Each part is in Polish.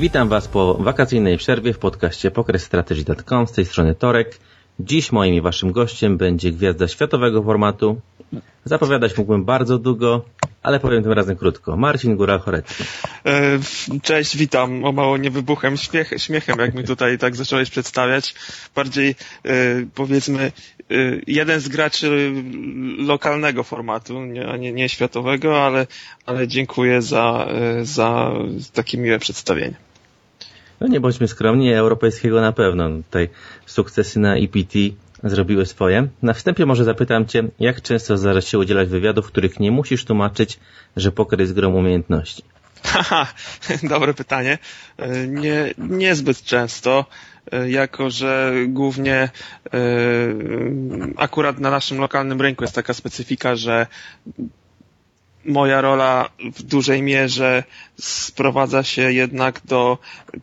Witam Was po wakacyjnej przerwie w podcaście PokerStrategy.com z tej strony Torek. Dziś moim i Waszym gościem będzie gwiazda światowego formatu. Zapowiadać mógłbym bardzo długo, ale powiem tym razem krótko. Marcin Góral-Chorecki. E, cześć, witam. O mało nie wybuchem śmiech, śmiechem, jak mi tutaj tak zacząłeś przedstawiać. Bardziej e, powiedzmy e, jeden z graczy lokalnego formatu, nie, nie, nie światowego, ale, ale dziękuję za, za takie miłe przedstawienie. No nie bądźmy skromni, europejskiego na pewno. Tutaj sukcesy na EPT zrobiły swoje. Na wstępie może zapytam Cię, jak często zdarza się udzielać wywiadów, w których nie musisz tłumaczyć, że poker jest grą umiejętności? Haha, dobre pytanie. Nie, niezbyt często, jako że głównie e, akurat na naszym lokalnym rynku jest taka specyfika, że moja rola w dużej mierze sprowadza się jednak do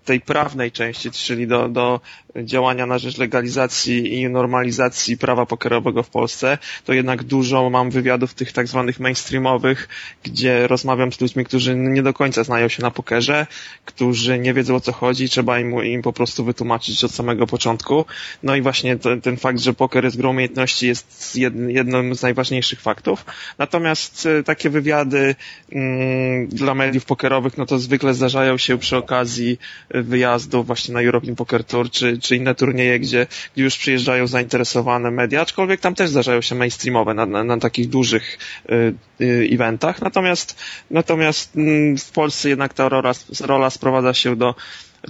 tej prawnej części, czyli do, do działania na rzecz legalizacji i normalizacji prawa pokerowego w Polsce, to jednak dużo mam wywiadów tych tak zwanych mainstreamowych, gdzie rozmawiam z ludźmi, którzy nie do końca znają się na pokerze, którzy nie wiedzą o co chodzi, trzeba im, im po prostu wytłumaczyć od samego początku. No i właśnie to, ten fakt, że poker jest grą umiejętności jest jednym z najważniejszych faktów. Natomiast e, takie wywiady mm, dla mediów pokerowych, no to zwykle zdarzają się przy okazji wyjazdów właśnie na European Poker Tour, czy, czy inne turnieje, gdzie, gdzie już przyjeżdżają zainteresowane media, aczkolwiek tam też zdarzają się mainstreamowe na, na, na takich dużych y, y, eventach. Natomiast, natomiast y, w Polsce jednak ta rola, rola sprowadza się do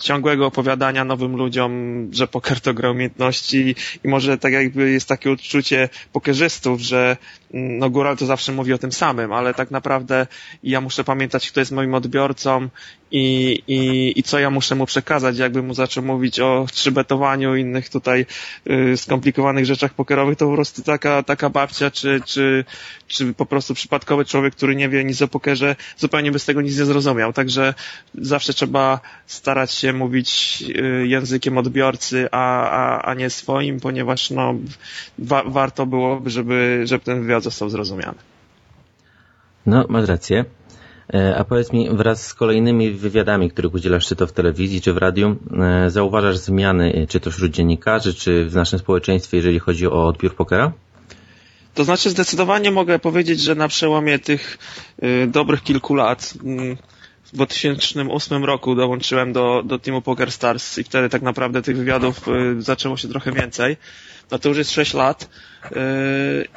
ciągłego opowiadania nowym ludziom, że poker to gra umiejętności i może tak jakby jest takie odczucie pokerzystów, że mm, no góral to zawsze mówi o tym samym, ale tak naprawdę ja muszę pamiętać, kto jest moim odbiorcą i, i, i co ja muszę mu przekazać. Jakby mu zaczął mówić o trzybetowaniu innych tutaj y, skomplikowanych rzeczach pokerowych, to po prostu taka, taka babcia, czy, czy, czy po prostu przypadkowy człowiek, który nie wie nic o pokerze, zupełnie by z tego nic nie zrozumiał. Także zawsze trzeba starać się mówić y, językiem odbiorcy, a, a, a nie swoim, ponieważ no, wa warto byłoby, żeby, żeby ten wywiad został zrozumiany. No, masz rację. E, a powiedz mi, wraz z kolejnymi wywiadami, których udzielasz, czy to w telewizji, czy w radiu, e, zauważasz zmiany, e, czy to wśród dziennikarzy, czy w naszym społeczeństwie, jeżeli chodzi o odbiór pokera? To znaczy zdecydowanie mogę powiedzieć, że na przełomie tych y, dobrych kilku lat, y, w 2008 roku dołączyłem do, do teamu Poker Stars i wtedy tak naprawdę tych wywiadów y, zaczęło się trochę więcej. No to już jest 6 lat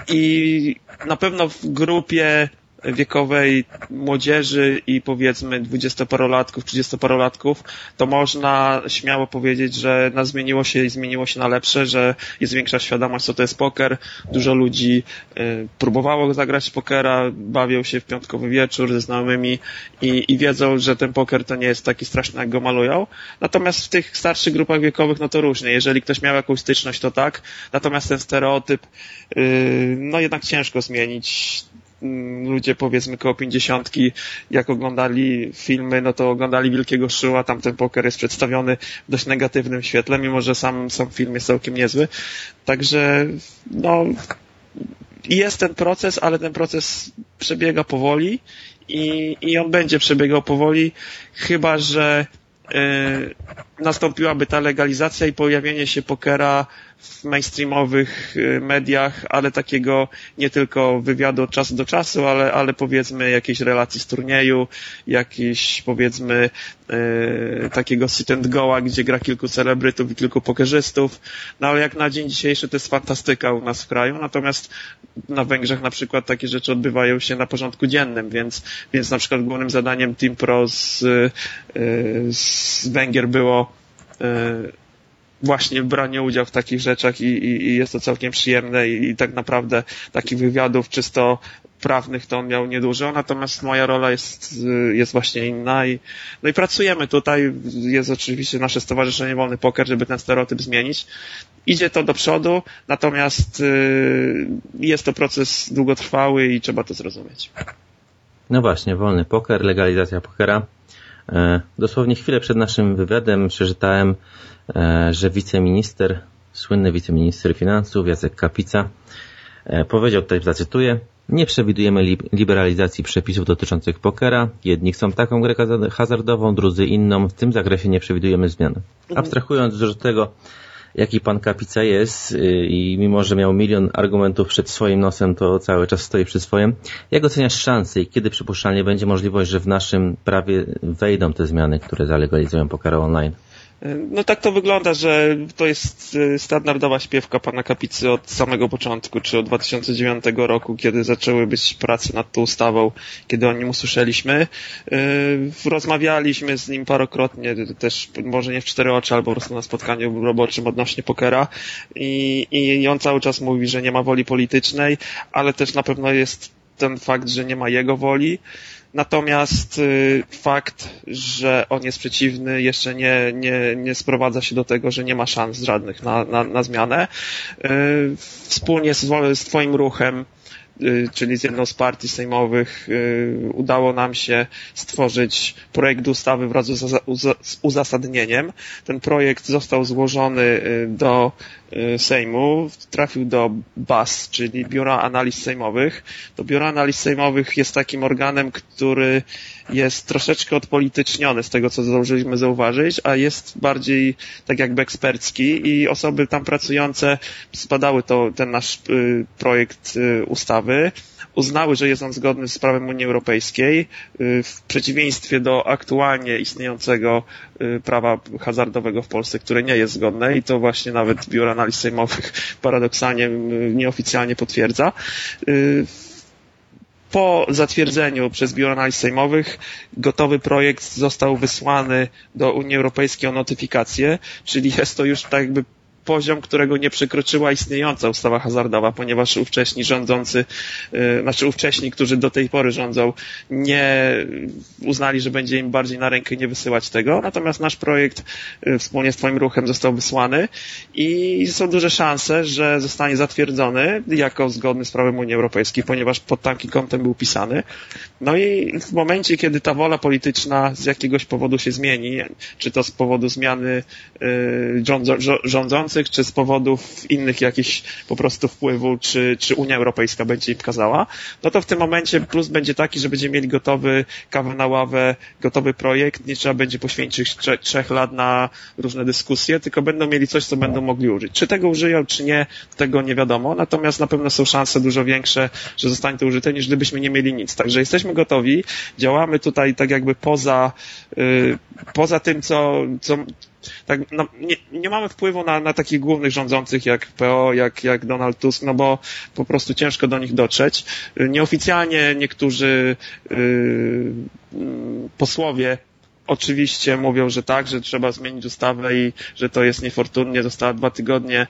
i na pewno w grupie wiekowej młodzieży i powiedzmy dwudziestoparolatków, trzydziestoparolatków, to można śmiało powiedzieć, że nas zmieniło się i zmieniło się na lepsze, że jest większa świadomość, co to jest poker. Dużo ludzi y, próbowało zagrać pokera, bawią się w piątkowy wieczór ze znajomymi i, i wiedzą, że ten poker to nie jest taki straszny, jak go malują. Natomiast w tych starszych grupach wiekowych, no to różnie. Jeżeli ktoś miał jakąś styczność, to tak. Natomiast ten stereotyp, y, no jednak ciężko zmienić ludzie powiedzmy koło pięćdziesiątki, jak oglądali filmy, no to oglądali Wielkiego Szyła, tam ten poker jest przedstawiony w dość negatywnym świetle, mimo że sam, sam film jest całkiem niezły. Także, no, jest ten proces, ale ten proces przebiega powoli i, i on będzie przebiegał powoli, chyba że yy, nastąpiłaby ta legalizacja i pojawienie się pokera w mainstreamowych y, mediach, ale takiego nie tylko wywiadu od czasu do czasu, ale, ale powiedzmy jakiejś relacji z turnieju, jakiś powiedzmy yy, takiego sit and go'a, gdzie gra kilku celebrytów i kilku pokerzystów. No ale jak na dzień dzisiejszy to jest fantastyka u nas w kraju, natomiast na Węgrzech na przykład takie rzeczy odbywają się na porządku dziennym, więc, więc na przykład głównym zadaniem Team Pro z, yy, z Węgier było właśnie branie udział w takich rzeczach i, i, i jest to całkiem przyjemne i, i, tak naprawdę takich wywiadów czysto prawnych to on miał niedużo, natomiast moja rola jest, jest właśnie inna i, no i pracujemy tutaj, jest oczywiście nasze Stowarzyszenie Wolny Poker, żeby ten stereotyp zmienić. Idzie to do przodu, natomiast y, jest to proces długotrwały i trzeba to zrozumieć. No właśnie, wolny poker, legalizacja pokera. E, dosłownie chwilę przed naszym wywiadem przeczytałem że wiceminister, słynny wiceminister finansów Jacek Kapica e, powiedział, tutaj zacytuję, Nie przewidujemy li liberalizacji przepisów dotyczących pokera. Jedni chcą taką grę hazardową, drudzy inną. W tym zakresie nie przewidujemy zmian. Mhm. Abstrahując już od tego, jaki pan Kapica jest y, i mimo, że miał milion argumentów przed swoim nosem, to cały czas stoi przy swoim. Jak oceniasz szanse i kiedy przypuszczalnie będzie możliwość, że w naszym prawie wejdą te zmiany, które zalegalizują poker online? No tak to wygląda, że to jest y, standardowa śpiewka pana Kapicy od samego początku, czy od 2009 roku, kiedy zaczęły być prace nad tą ustawą, kiedy o nim usłyszeliśmy. Y, rozmawialiśmy z nim parokrotnie, też może nie w cztery oczy, albo po prostu na spotkaniu roboczym odnośnie pokera i, i on cały czas mówi, że nie ma woli politycznej, ale też na pewno jest ten fakt, że nie ma jego woli. Natomiast y, fakt, że on jest przeciwny, jeszcze nie, nie, nie sprowadza się do tego, że nie ma szans żadnych na, na, na zmianę. Y, wspólnie z, z Twoim ruchem Y, czyli z jedną z partii sejmowych, udało nam się stworzyć projekt ustawy wraz z uzasadnieniem. Ten projekt został złożony do Sejmu, trafił do BAS, czyli Biura Analiz Sejmowych. To Biuro Analiz Sejmowych jest takim organem, który jest troszeczkę odpolityczniony z tego, co zdążyliśmy zauważyć, a jest bardziej tak jakby ekspercki i osoby tam pracujące spadały to, ten nasz projekt ustawy uznały, że jest on zgodny z prawem Unii Europejskiej, w przeciwieństwie do aktualnie istniejącego prawa hazardowego w Polsce, które nie jest zgodne i to właśnie nawet Biuro Analiz Sejmowych paradoksalnie nieoficjalnie potwierdza. Po zatwierdzeniu przez Biuro Analiz Sejmowych gotowy projekt został wysłany do Unii Europejskiej o notyfikację, czyli jest to już tak jakby poziom, którego nie przekroczyła istniejąca ustawa hazardowa, ponieważ ówcześni rządzący, y, znaczy ówcześni, którzy do tej pory rządzą, nie uznali, że będzie im bardziej na rękę nie wysyłać tego. Natomiast nasz projekt y, wspólnie z Twoim ruchem został wysłany i są duże szanse, że zostanie zatwierdzony jako zgodny z prawem Unii Europejskiej, ponieważ pod takim kątem był pisany. No i w momencie, kiedy ta wola polityczna z jakiegoś powodu się zmieni, czy to z powodu zmiany y, rządzących, czy z powodów innych jakichś po prostu wpływu, czy, czy Unia Europejska będzie im kazała, no to w tym momencie plus będzie taki, że będziemy mieli gotowy kawę na ławę, gotowy projekt, nie trzeba będzie poświęcić trze trzech lat na różne dyskusje, tylko będą mieli coś, co będą mogli użyć. Czy tego użyją, czy nie, tego nie wiadomo, natomiast na pewno są szanse dużo większe, że zostanie to użyte, niż gdybyśmy nie mieli nic. Także jesteśmy gotowi, działamy tutaj tak jakby poza, yy, poza tym, co, co tak, no, nie, nie mamy wpływu na, na takich głównych rządzących jak PO, jak, jak Donald Tusk, no bo po prostu ciężko do nich dotrzeć. Nieoficjalnie niektórzy yy, posłowie oczywiście mówią, że tak, że trzeba zmienić ustawę i że to jest niefortunnie, została dwa tygodnie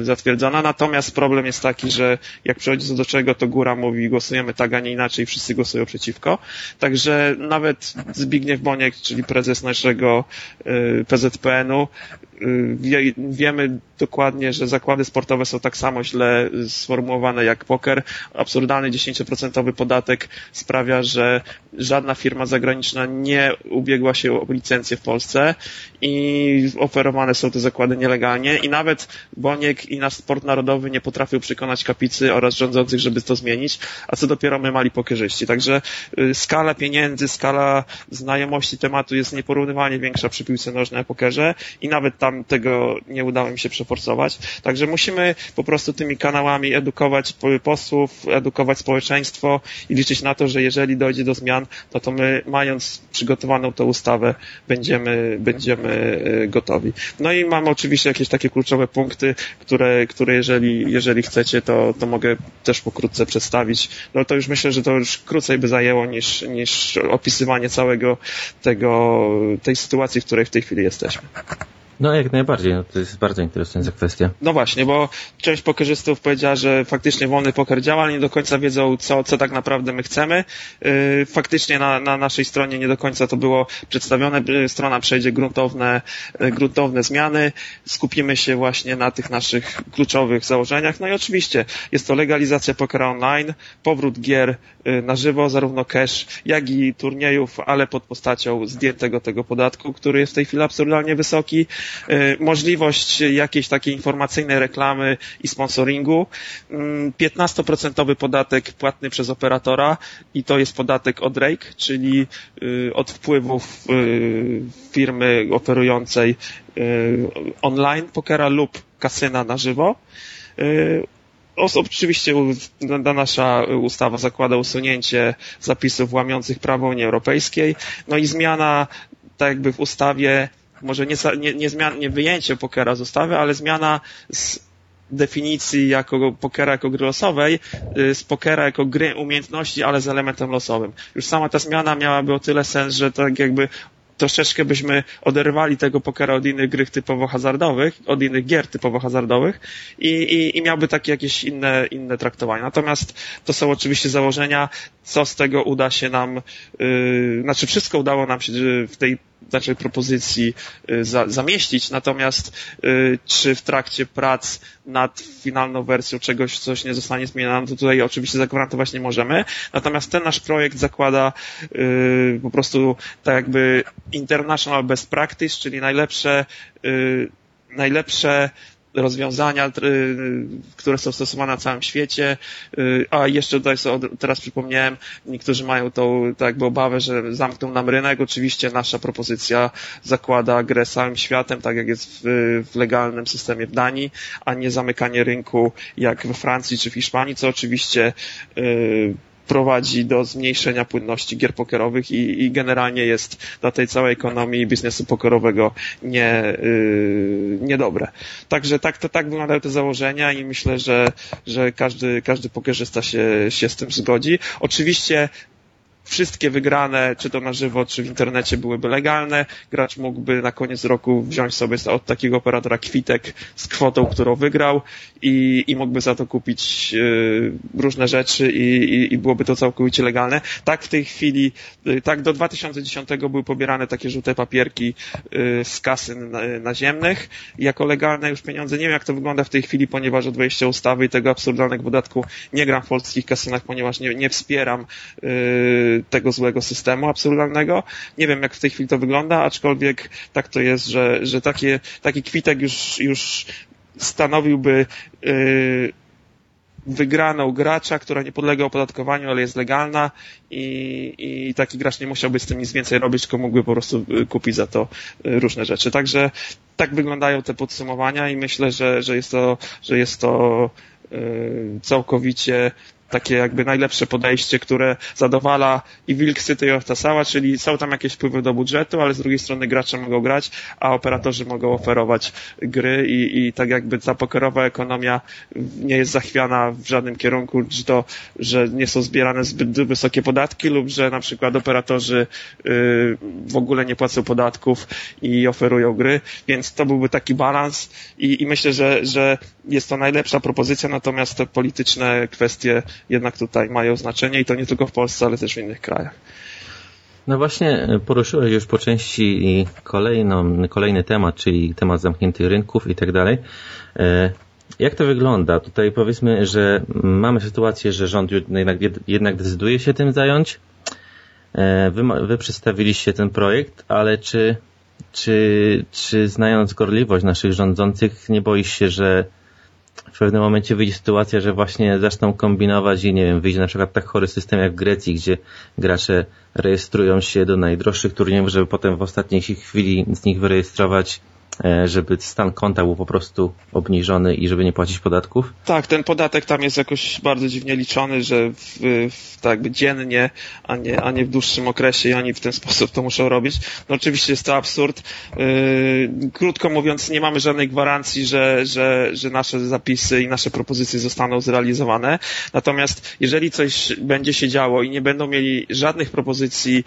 y, zatwierdzona. Natomiast problem jest taki, że jak przychodzi do czego, to góra mówi głosujemy tak, a nie inaczej, wszyscy głosują przeciwko. Także nawet Zbigniew Boniek, czyli prezes naszego y, PZPN-u, wiemy dokładnie, że zakłady sportowe są tak samo źle sformułowane jak poker. Absurdalny 10% podatek sprawia, że żadna firma zagraniczna nie ubiegła się o licencję w Polsce i oferowane są te zakłady nielegalnie i nawet Boniek i nasz sport narodowy nie potrafią przekonać kapicy oraz rządzących, żeby to zmienić, a co dopiero my mali pokerzyści. Także y, skala pieniędzy, skala znajomości tematu jest nieporównywalnie większa przy piłce nożnej na pokerze i nawet tego nie udało mi się przeforsować. Także musimy po prostu tymi kanałami edukować posłów, edukować społeczeństwo i liczyć na to, że jeżeli dojdzie do zmian, no to my mając przygotowaną tę ustawę będziemy, będziemy e, gotowi. No i mam oczywiście jakieś takie kluczowe punkty, które, które jeżeli, jeżeli chcecie, to, to mogę też pokrótce przedstawić. No to już myślę, że to już krócej by zajęło niż, niż opisywanie całego tego, tej sytuacji, w której w tej chwili jesteśmy. No jak najbardziej, no, to jest bardzo interesująca kwestia. No właśnie, bo część pokerzystów powiedziała, że faktycznie wolny poker działa, ale nie do końca wiedzą, co, co tak naprawdę my chcemy. Yy, faktycznie na, na naszej stronie nie do końca to było przedstawione. Yy, strona przejdzie gruntowne, yy, gruntowne zmiany. Skupimy się właśnie na tych naszych kluczowych założeniach. No i oczywiście jest to legalizacja pokera online, powrót gier na żywo, zarówno cash, jak i turniejów, ale pod postacią zdjętego tego podatku, który jest w tej chwili absurdalnie wysoki. Możliwość jakiejś takiej informacyjnej reklamy i sponsoringu, 15% mm, podatek płatny przez operatora i to jest podatek od rake, czyli od wpływów firmy oferującej online pokera lub kasyna na żywo Oczywiście nasza ustawa zakłada usunięcie zapisów łamiących prawo Unii Europejskiej, no i zmiana tak jakby w ustawie, może nie, nie, nie, zmian, nie wyjęcie pokera z ustawy, ale zmiana z definicji jako pokera jako gry losowej y, z pokera jako gry umiejętności, ale z elementem losowym. Już sama ta zmiana miałaby o tyle sens, że tak jakby troszeczkę byśmy oderwali tego pokera od innych gry typowo hazardowych, od innych gier typowo hazardowych i, i, i miałby takie jakieś inne, inne traktowanie. Natomiast to są oczywiście założenia, co z tego uda się nam, yy, znaczy wszystko udało nam się w tej naszej propozycji y, za, zamieścić, natomiast y, czy w trakcie prac nad finalną wersją czegoś, coś nie zostanie zmienione, no to tutaj oczywiście zagwarantować nie możemy. Natomiast ten nasz projekt zakłada y, po prostu tak jakby international best practice, czyli najlepsze najlepsze rozwiązania, y, które są stosowane na całym świecie. Y, a jeszcze tutaj sobie teraz przypomniałem, niektórzy mają tą tak jakby obawę, że zamkną nam rynek. Oczywiście nasza propozycja zakłada grę całym światem, tak jak jest w, w legalnym systemie w Danii, a nie zamykanie rynku jak we Francji czy w Hiszpanii, co oczywiście yy, prowadzi do zmniejszenia płynności gier pokerowych i, i generalnie jest dla tej całej ekonomii biznesu pokerowego nie, yy, niedobre. Także tak, to, tak wyglądają te założenia i myślę, że, że każdy, każdy pokerzysta się, się z tym zgodzi. Oczywiście wszystkie wygrane, czy to na żywo, czy w internecie byłyby legalne. Gracz mógłby na koniec roku wziąć sobie od takiego operatora kwitek z kwotą, którą wygrał i, i mógłby za to kupić y, różne rzeczy i, i, i, byłoby to całkowicie legalne. Tak w tej chwili, y, tak do 2010 były pobierane takie żółte papierki y, z kasy naziemnych jako legalne już pieniądze. Nie wiem jak to wygląda w tej chwili, ponieważ od wejścia ustawy i tego absurdalnego podatku nie gram w polskich kasynach, ponieważ nie, nie wspieram tego złego systemu absurdalnego. Nie wiem, jak w tej chwili to wygląda, aczkolwiek tak to jest, że, że takie, taki kwitek już, już stanowiłby yy, wygraną gracza, która nie podlega opodatkowaniu, ale jest legalna i, i taki gracz nie musiałby z tym nic więcej robić, tylko mógłby po prostu y, kupić za to y, różne rzeczy. Także tak wyglądają te podsumowania i myślę, że, że jest to, że jest to yy, całkowicie takie jakby najlepsze podejście, które zadowala i wilk syty i owca cała, czyli są tam jakieś wpływy do budżetu, ale z drugiej strony gracze mogą grać, a operatorzy mogą oferować gry i, i tak jakby ta pokerowa ekonomia nie jest zachwiana w żadnym kierunku, czy to, że nie są zbierane zbyt wysokie podatki lub że na przykład operatorzy yy, w ogóle nie płacą podatków i oferują gry, więc to byłby taki balans i, i myślę, że, że jest to najlepsza propozycja, natomiast te polityczne kwestie jednak tutaj mają znaczenie i to nie tylko w Polsce, ale też w innych krajach. No właśnie e, poruszyłeś już po części kolejną, kolejny temat, czyli temat zamkniętych rynków i tak dalej. E, jak to wygląda? Tutaj powiedzmy, że mamy sytuację, że rząd jednak, jednak decyduje się tym zająć. E, wy, wy przedstawiliście ten projekt, ale czy, czy, czy znając gorliwość naszych rządzących, nie boisz się, że w pewnym momencie wyjdzie sytuacja, że właśnie zaczną kombinować i nie wiem, wyjdzie na przykład tak chory system jak w Grecji, gdzie gracze rejestrują się do najdroższych turniejów, żeby potem w ostatniej chwili z nich wyrejestrować żeby stan konta był po prostu obniżony i żeby nie płacić podatków? Tak, ten podatek tam jest jakoś bardzo dziwnie liczony, że w, w, tak jakby dziennie, a nie, a nie w dłuższym okresie i oni w ten sposób to muszą robić. No oczywiście jest to absurd. Yy, krótko mówiąc, nie mamy żadnej gwarancji, że, że, że nasze zapisy i nasze propozycje zostaną zrealizowane. Natomiast jeżeli coś będzie się działo i nie będą mieli żadnych propozycji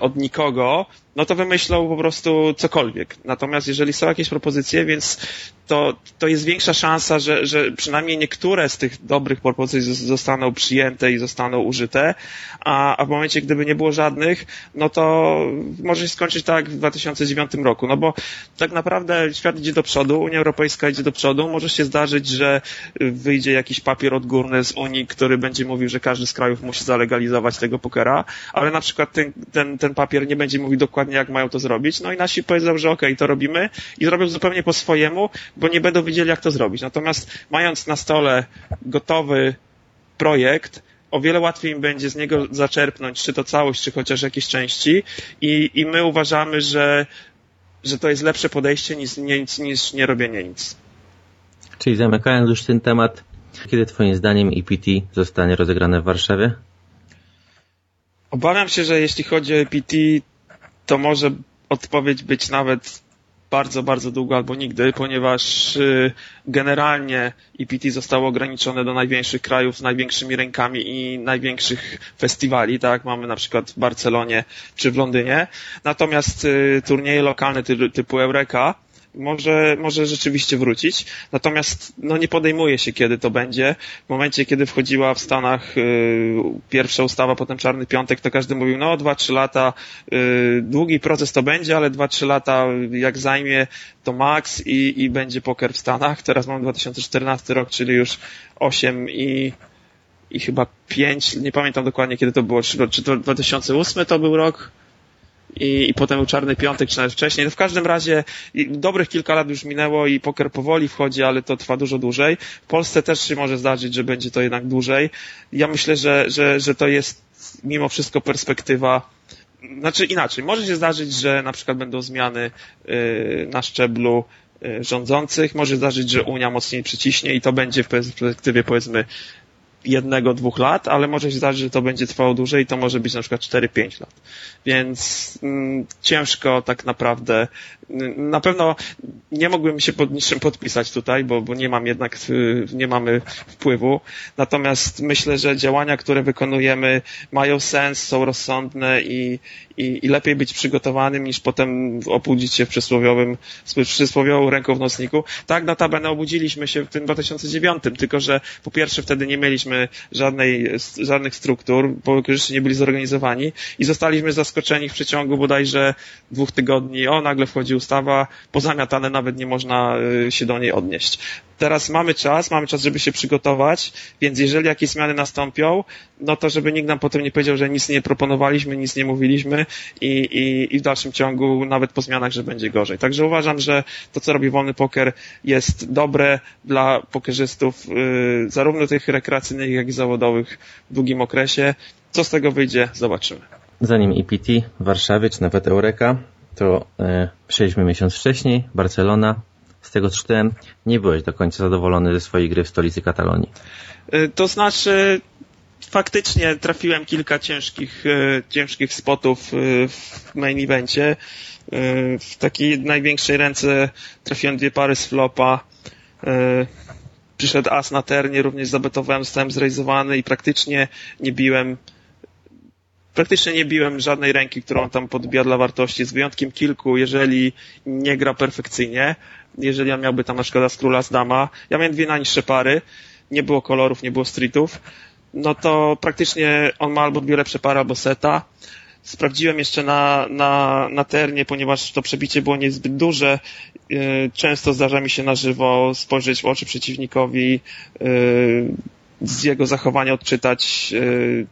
od nikogo, no to wymyślą po prostu cokolwiek. Natomiast jeżeli są jakieś propozycje, więc to, to jest większa szansa, że, że przynajmniej niektóre z tych dobrych propozycji zostaną przyjęte i zostaną użyte, a, a w momencie, gdyby nie było żadnych, no to może się skończyć tak w 2009 roku, no bo tak naprawdę świat idzie do przodu, Unia Europejska idzie do przodu, może się zdarzyć, że wyjdzie jakiś papier odgórny z Unii, który będzie mówił, że każdy z krajów musi zalegalizować tego pokera, ale na przykład ten, ten ten, papier nie będzie mówił dokładnie, jak mają to zrobić. No i nasi powiedzą, że okej, okay, to robimy i zrobią zupełnie po swojemu, bo nie będą wiedzieli, jak to zrobić. Natomiast mając na stole gotowy projekt, o wiele łatwiej im będzie z niego zaczerpnąć, czy to całość, czy chociaż jakieś części i, i my uważamy, że, że to jest lepsze podejście niż, niż, niż nie robienie nic. Czyli zamykając już ten temat, kiedy Twoim zdaniem EPT zostanie rozegrane w Warszawie? Obawiam się, że jeśli chodzi o EPT, to może odpowiedź być nawet bardzo, bardzo długo albo nigdy, ponieważ y, generalnie EPT zostało ograniczone do największych krajów z największymi rękami i największych festiwali, tak? Mamy na przykład w Barcelonie czy w Londynie. Natomiast y, turnieje lokalne typu Eureka może, może rzeczywiście wrócić. Natomiast no, nie podejmuje się, kiedy to będzie. W momencie, kiedy wchodziła w Stanach y, pierwsza ustawa, potem Czarny Piątek, to każdy mówił, no dwa, trzy lata, y, długi proces to będzie, ale dwa, trzy lata jak zajmie, to maks i, i będzie poker w Stanach. Teraz mamy 2014 rok, czyli już 8 i i chyba 5, nie pamiętam dokładnie kiedy to było, czy, czy to 2008 to był rok, i, i potem był Czarny Piątek, czy nawet wcześniej. No w każdym razie dobrych kilka lat już minęło i poker powoli wchodzi, ale to trwa dużo dłużej. W Polsce też się może zdarzyć, że będzie to jednak dłużej. Ja myślę, że, że, że to jest mimo wszystko perspektywa znaczy inaczej, może się zdarzyć, że na przykład będą zmiany yy, na szczeblu rządzących, może zdarzyć, że Unia mocniej przyciśnie i to będzie w perspektywie powiedzmy jednego, dwóch lat, ale może się zdarzyć, że to będzie trwało dłużej i to może być na przykład 4-5 lat. Więc mm, ciężko tak naprawdę. Na pewno nie mógłbym się pod niczym podpisać tutaj, bo, bo nie mam jednak, y, nie mamy wpływu. Natomiast myślę, że działania, które wykonujemy mają sens, są rozsądne i, i, i lepiej być przygotowanym niż potem obudzić się w przysłowiowym, w ręką w nocniku. Tak, notabene obudziliśmy się w tym 2009, tylko że po pierwsze wtedy nie mieliśmy żadnej, żadnych struktur, bo już nie byli zorganizowani i zostaliśmy zaskoczeni w przeciągu bodajże dwóch tygodni. O, nagle wchodzi ustawa, pozamiatane nawet nie można y, się do niej odnieść teraz mamy czas, mamy czas, żeby się przygotować, więc jeżeli jakieś zmiany nastąpią, no to żeby nikt nam potem nie powiedział, że nic nie proponowaliśmy, nic nie mówiliśmy i, i, i w dalszym ciągu nawet po zmianach, że będzie gorzej. Także uważam, że to, co robi wolny poker jest dobre dla pokerzystów, yy, zarówno tych rekreacyjnych, jak i zawodowych w długim okresie. Co z tego wyjdzie, zobaczymy. Zanim EPT Warszawie, czy nawet Eureka, to przejdźmy miesiąc wcześniej, Barcelona, z tego co czytałem, nie byłeś do końca zadowolony ze swojej gry w stolicy Katalonii. Y, to znaczy, faktycznie trafiłem kilka ciężkich, y, ciężkich spotów y, w main evencie. W takiej największej ręce trafiłem dwie pary z flopa. Przyszedł as na ternie, również zabetowałem, zostałem zrealizowany i praktycznie nie biłem praktycznie nie biłem żadnej ręki, którą tam podbija dla wartości, z wyjątkiem kilku, jeżeli nie gra perfekcyjnie jeżeli on miałby tam na przykład z króla z dama, ja miałem dwie najniższe pary, nie było kolorów, nie było streetów, no to praktycznie on ma albo dwie lepsze pary, albo seta. Sprawdziłem jeszcze na, na, na ternie, ponieważ to przebicie było niezbyt duże. Y, często zdarza mi się na żywo spojrzeć w oczy przeciwnikowi, y, z jego zachowania odczytać, y,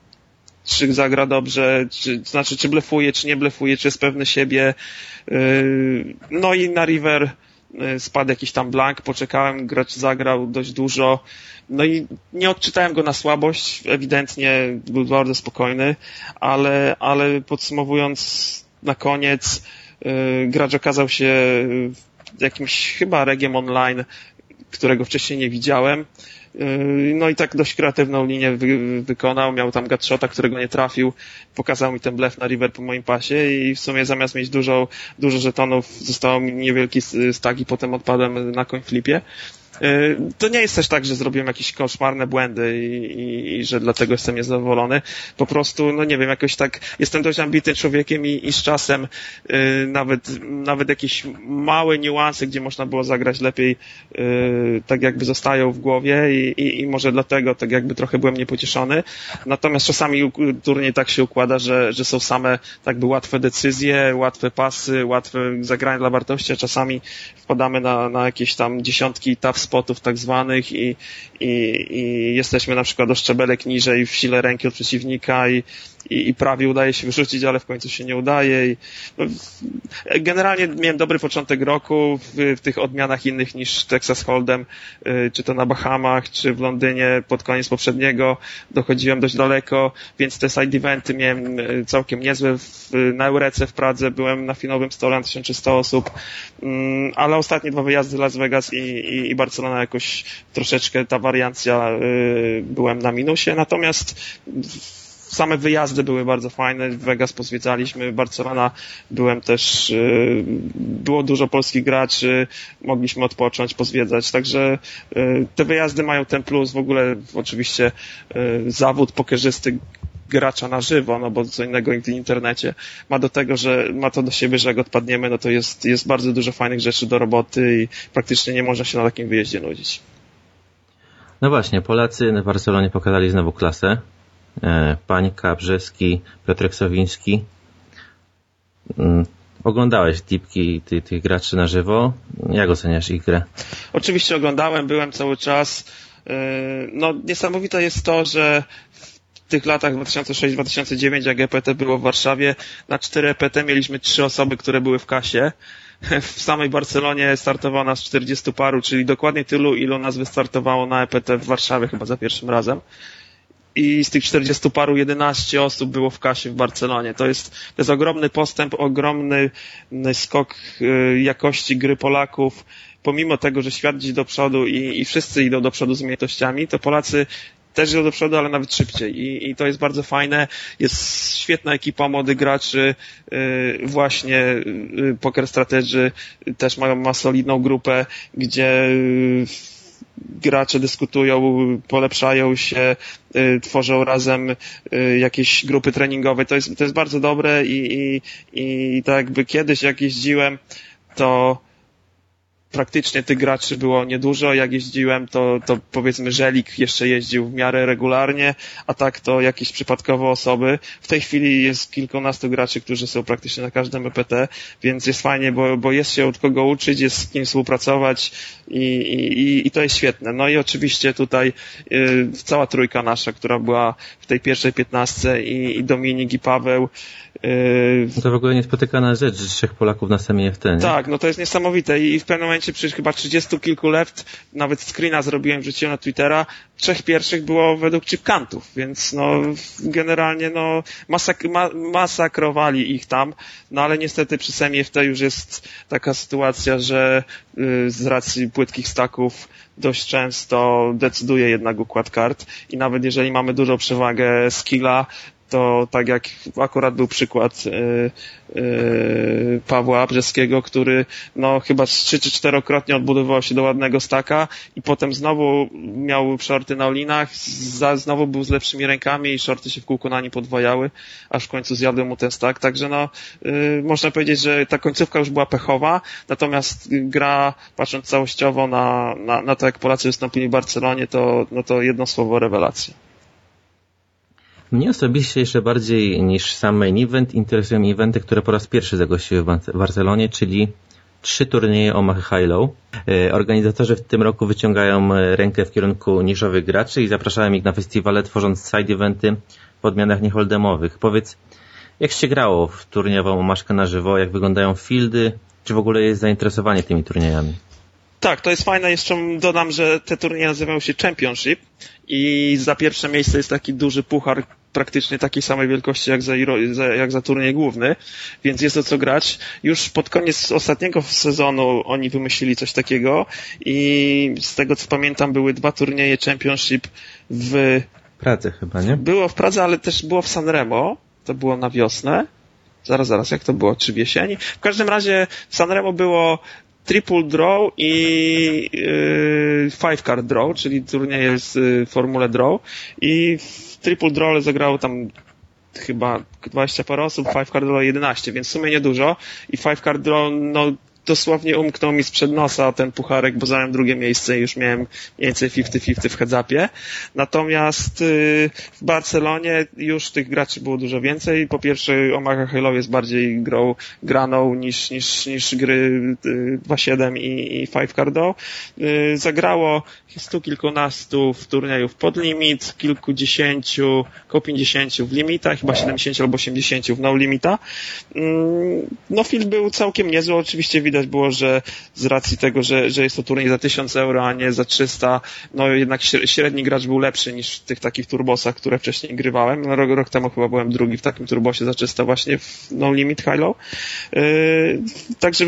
czy zagra dobrze, czy, znaczy czy blefuje, czy nie blefuje, czy jest pewny siebie. No i na River E, spadł jakiś tam blank, poczekałem, gracz zagrał dość dużo, no i nie odczytałem go na słabość, ewidentnie był bardzo spokojny, ale, ale podsumowując na koniec, yy, gracz okazał się jakimś chyba regiem online, którego wcześniej nie widziałem. Yy, no i tak dość kreatywną linię wy, wykonał, miał tam gatshota, którego nie trafił, pokazał mi ten blef na river po moim pasie i w sumie zamiast mieć dużo, dużo żetonów zostało mi niewielki stag i potem odpadłem na coin flipie. Y, to nie jest też tak, że zrobiłem jakieś koszmarne błędy i, i, i, że dlatego jestem niezadowolony. Po prostu, no nie wiem, jakoś tak jestem dość ambitnym człowiekiem i, i z czasem yy, nawet, nawet jakieś małe niuanse, gdzie można było zagrać lepiej, yy, tak jakby zostają w głowie i, i, może dlatego tak jakby trochę byłem niepocieszony. Natomiast czasami turniej tak się układa, że, że są same tak by łatwe decyzje, łatwe pasy, łatwe zagrania dla wartości, a czasami wpadamy na, na jakieś tam dziesiątki tough spotów tak zwanych i, i, i jesteśmy na przykład o szczebelek niżej w sile ręki od przeciwnika i, i, i prawie udaje się wyrzucić, ale w końcu się nie udaje. I, no, generalnie miałem dobry początek roku w, w tych odmianach innych niż Texas Hold'em, y, czy to na Bahamach, czy w Londynie pod koniec poprzedniego dochodziłem dość daleko, więc te side eventy miałem y, całkiem niezłe. W, na Eurece w Pradze byłem na finowym stole na 1300 osób, mm, ale ostatnie dwa wyjazdy Las Vegas i, i, i Barcelona jakoś troszeczkę ta wariancja y, byłem na minusie, natomiast same wyjazdy były bardzo fajne. Vegas pozwiedzaliśmy, Barcelona byłem też, y, było dużo polskich graczy, mogliśmy odpocząć, pozwiedzać, także y, te wyjazdy mają ten plus, w ogóle oczywiście zawód pokerzysty gracza na żywo, no bo co innego w internecie ma do tego, że ma to do siebie, że jak odpadniemy, no to jest, jest bardzo dużo fajnych rzeczy do roboty i praktycznie nie można się na takim wyjeździe nudzić. No właśnie, Polacy w Barcelonie pokazali znowu klasę. E, Pańka, Brzeski, Piotrek Sowiński. Mm, oglądałeś tipki tych, tych graczy na żywo. Jak oceniasz ich grę? Oczywiście oglądałem, byłem cały czas. E, no, niesamowite jest to, że w tych latach 2006-2009, jak EPT było w Warszawie, na 4 EPT mieliśmy trzy osoby, które były w kasie. W samej Barcelonie startowało nas 40 paru, czyli dokładnie tylu, ilu nas wystartowało na EPT w Warszawie chyba za pierwszym razem i z tych 40 paru 11 osób było w kasie w Barcelonie. To jest, to jest ogromny postęp, ogromny skok y, jakości gry Polaków. Pomimo tego, że świat idzie do przodu i, i wszyscy idą do przodu z umiejętnościami, to Polacy też idą do przodu, ale nawet szybciej. I, I, to jest bardzo fajne. Jest świetna ekipa młodych graczy, yy, właśnie yy, Poker Strategy też mają ma solidną grupę, gdzie yy, gracze dyskutują, polepszają się, y, tworzą razem y, jakieś grupy treningowe. To jest, to jest bardzo dobre i, i, i tak jakby kiedyś jak jeździłem, to praktycznie tych graczy było niedużo. Jak jeździłem, to, to powiedzmy Żelik jeszcze jeździł w miarę regularnie, a tak to jakieś przypadkowe osoby. W tej chwili jest kilkunastu graczy, którzy są praktycznie na każdym EPT, więc jest fajnie, bo, bo jest się od kogo uczyć, jest z kim współpracować i, i, i to jest świetne. No i oczywiście tutaj y, cała trójka nasza, która była w tej pierwszej piętnastce i, i Dominik i Paweł, no to w ogóle niespotykana rzecz, że trzech Polaków na samie w ten. Tak, no to jest niesamowite i w pewnym momencie przy chyba 30 kilku left, nawet screena zrobiłem, wrzuciłem na Twittera, trzech pierwszych było według chipkantów, więc no generalnie no masak ma masakrowali ich tam, no ale niestety przy SemiFT już jest taka sytuacja, że y, z racji płytkich staków dość często decyduje jednak układ kart i nawet jeżeli mamy dużą przewagę skilla, to tak jak akurat był przykład yy, yy, Pawła Brzeskiego, który no chyba trzy czy czterokrotnie odbudowywał się do ładnego staka i potem znowu miał shorty na olinach, za, znowu był z lepszymi rękami i shorty się w kółko na nim podwojały, aż w końcu zjadły mu ten stak, także no yy, można powiedzieć, że ta końcówka już była pechowa, natomiast gra patrząc całościowo na, na, na to jak Polacy wystąpili w Barcelonie, to, no to jedno słowo rewelacja. Mnie osobiście jeszcze bardziej niż sam main event interesują eventy, które po raz pierwszy zagościły w Barcelonie, czyli trzy turnieje Omaha High Low. E, organizatorzy w tym roku wyciągają e, rękę w kierunku niszowych graczy i zapraszałem ich na festiwale, tworząc side eventy w odmianach nieholdemowych. Powiedz, jak się grało w turniejową Omaszkę na żywo, jak wyglądają fieldy, czy w ogóle jest zainteresowanie tymi turniejami? Tak, to jest fajne. Jeszcze dodam, że te turnieje nazywają się Championship i za pierwsze miejsce jest taki duży puchar, praktycznie takiej samej wielkości jak za, jak za turniej główny, więc jest o co grać. Już pod koniec ostatniego sezonu oni wymyślili coś takiego i z tego co pamiętam były dwa turnieje Championship w Pradze chyba, nie? Było w Pradze, ale też było w Sanremo. To było na wiosnę. Zaraz, zaraz, jak to było? Czy w jesieni? W każdym razie w Sanremo było triple draw i yy, five card draw, czyli turnieje z y, formule draw. I w triple draw zagrało tam chyba 20 parę osób, five card draw 11, więc w sumie niedużo. I five card draw no dosłownie umknął mi sprzed nosa ten pucharek, bo zająłem drugie miejsce i już miałem mniej więcej 50-50 w headzapie. Natomiast y, w Barcelonie już tych graczy było dużo więcej. Po pierwsze Omaha Hello jest bardziej grą, graną niż, niż, niż gry 2.7 i, i 5 Cardo. Zagrało stu kilkunastu w turniejów pod limit, kilkudziesięciu, około 50 w limitach, chyba 70 albo 80 w no limita. Mm, no film był całkiem niezły, oczywiście widać było, że z racji tego, że, że jest to turniej za 1000 euro, a nie za 300, no jednak średni gracz był lepszy niż w tych takich turbosach, które wcześniej grywałem. No, rok, rok temu chyba byłem drugi w takim turbosie za 300 właśnie w no limit high low. Yy, także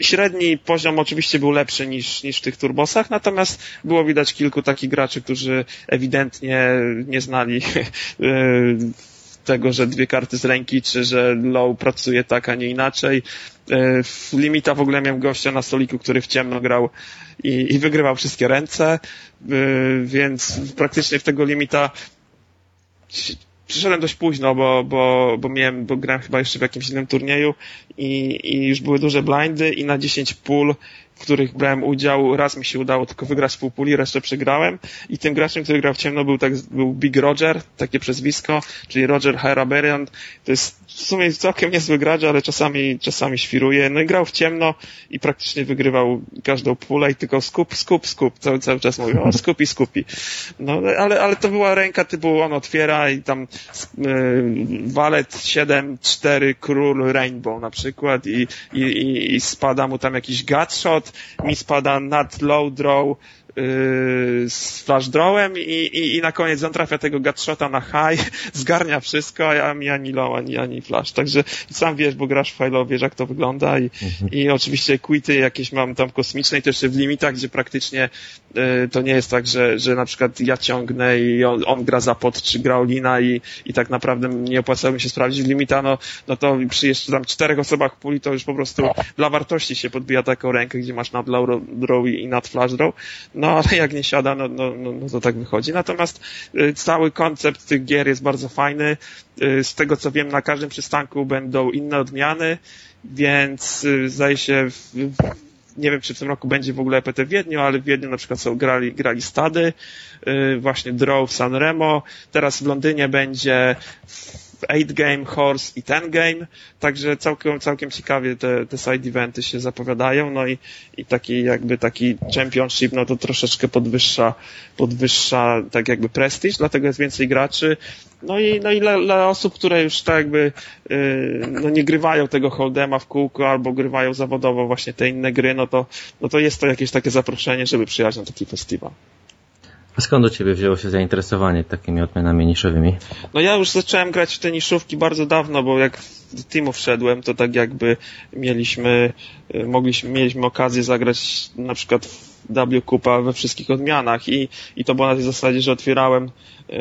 średni poziom oczywiście był lepszy niż, niż w tych turbosach, natomiast było widać kilku takich graczy, którzy ewidentnie nie znali yy, tego, że dwie karty z ręki, czy że low pracuje tak, a nie inaczej. E, w limita w ogóle miałem gościa na stoliku, który w ciemno grał i, i wygrywał wszystkie ręce, e, więc praktycznie w tego limita przyszedłem dość późno, bo, bo, bo miałem, bo grałem chyba jeszcze w jakimś innym turnieju i, i już były duże blindy i na 10 pól których brałem udział. Raz mi się udało tylko wygrać pół puli, resztę przegrałem. I tym graczem, który grał w ciemno był, tak, był Big Roger, takie przezwisko, czyli Roger Heraberian. To jest w sumie całkiem niezły gracz, ale czasami, czasami świruje. No i grał w ciemno i praktycznie wygrywał każdą pulę i tylko skup, skup, skup. Cały, cały czas mówił, o skupi, skupi. No ale, ale to była ręka typu on otwiera i tam yy, walet 7, 4, król rainbow na przykład i, i, i spada mu tam jakiś gutshot mi spada nad low draw z flash drawem i, i, i na koniec on trafia tego gutshota na high, zgarnia wszystko, a mi ani low, ani, ani flash. Także sam wiesz, bo grasz w Halo, wiesz jak to wygląda i, mhm. i oczywiście quity jakieś mam tam kosmiczne i też w limitach, gdzie praktycznie y, to nie jest tak, że, że na przykład ja ciągnę i on, on gra za pot, czy gra Olina i, i tak naprawdę nie opłacało mi się sprawdzić w limita, no, no to przy jeszcze tam czterech osobach puli to już po prostu dla wartości się podbija taką rękę, gdzie masz nad low draw i nad flash draw no ale jak nie siada, no, no, no, no to tak wychodzi. Natomiast y, cały koncept tych gier jest bardzo fajny. Y, z tego co wiem, na każdym przystanku będą inne odmiany, więc y, zdaje się, nie wiem czy w tym roku będzie w ogóle EPT w Wiedniu, ale w Wiedniu na przykład są grali, grali stady, właśnie Draw w Sanremo, teraz w Londynie będzie 8 Game, Horse i Ten Game, także całkiem, całkiem ciekawie te, te side eventy się zapowiadają, no i, i taki jakby taki championship, no to troszeczkę podwyższa, podwyższa tak jakby prestiż, dlatego jest więcej graczy, no i, no i dla, dla osób, które już tak jakby yy, no nie grywają tego holdema w kółko albo grywają zawodowo właśnie te inne gry, no to, no to jest to jakieś takie zaproszenie, żeby przyjechać na taki festiwal. A skąd u Ciebie wzięło się zainteresowanie takimi odmianami niszowymi? No ja już zacząłem grać w te niszówki bardzo dawno, bo jak do teamu wszedłem, to tak jakby mieliśmy, y, mogliśmy, mieliśmy okazję zagrać na przykład w W Kupa we wszystkich odmianach i, i to było na tej zasadzie, że otwierałem yy,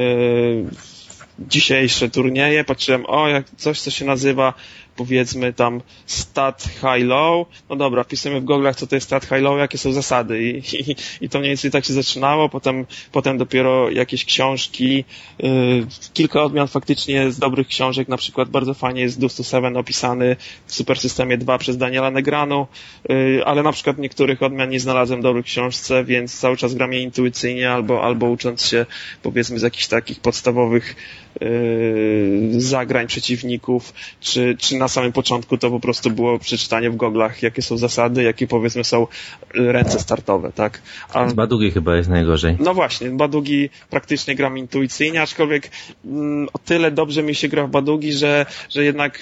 dzisiejsze turnieje, patrzyłem, o, jak coś, co się nazywa powiedzmy tam stat high-low, no dobra, wpisujemy w goglach, co to jest stat high-low, jakie są zasady. I, i, i to mniej więcej tak się zaczynało, potem, potem dopiero jakieś książki, yy, kilka odmian faktycznie z dobrych książek, na przykład bardzo fajnie jest Dust Seven opisany w Super Systemie 2 przez Daniela Negranu, yy, ale na przykład niektórych odmian nie znalazłem dobrych książce, więc cały czas gram je intuicyjnie albo, albo ucząc się powiedzmy z jakichś takich podstawowych yy, zagrań przeciwników, czy, czy na samym początku to po prostu było przeczytanie w goglach, jakie są zasady, jakie powiedzmy są ręce startowe, tak? A, z Badugi chyba jest najgorzej. No właśnie, Badugi praktycznie gram intuicyjnie, aczkolwiek mm, o tyle dobrze mi się gra w Badugi, że, że jednak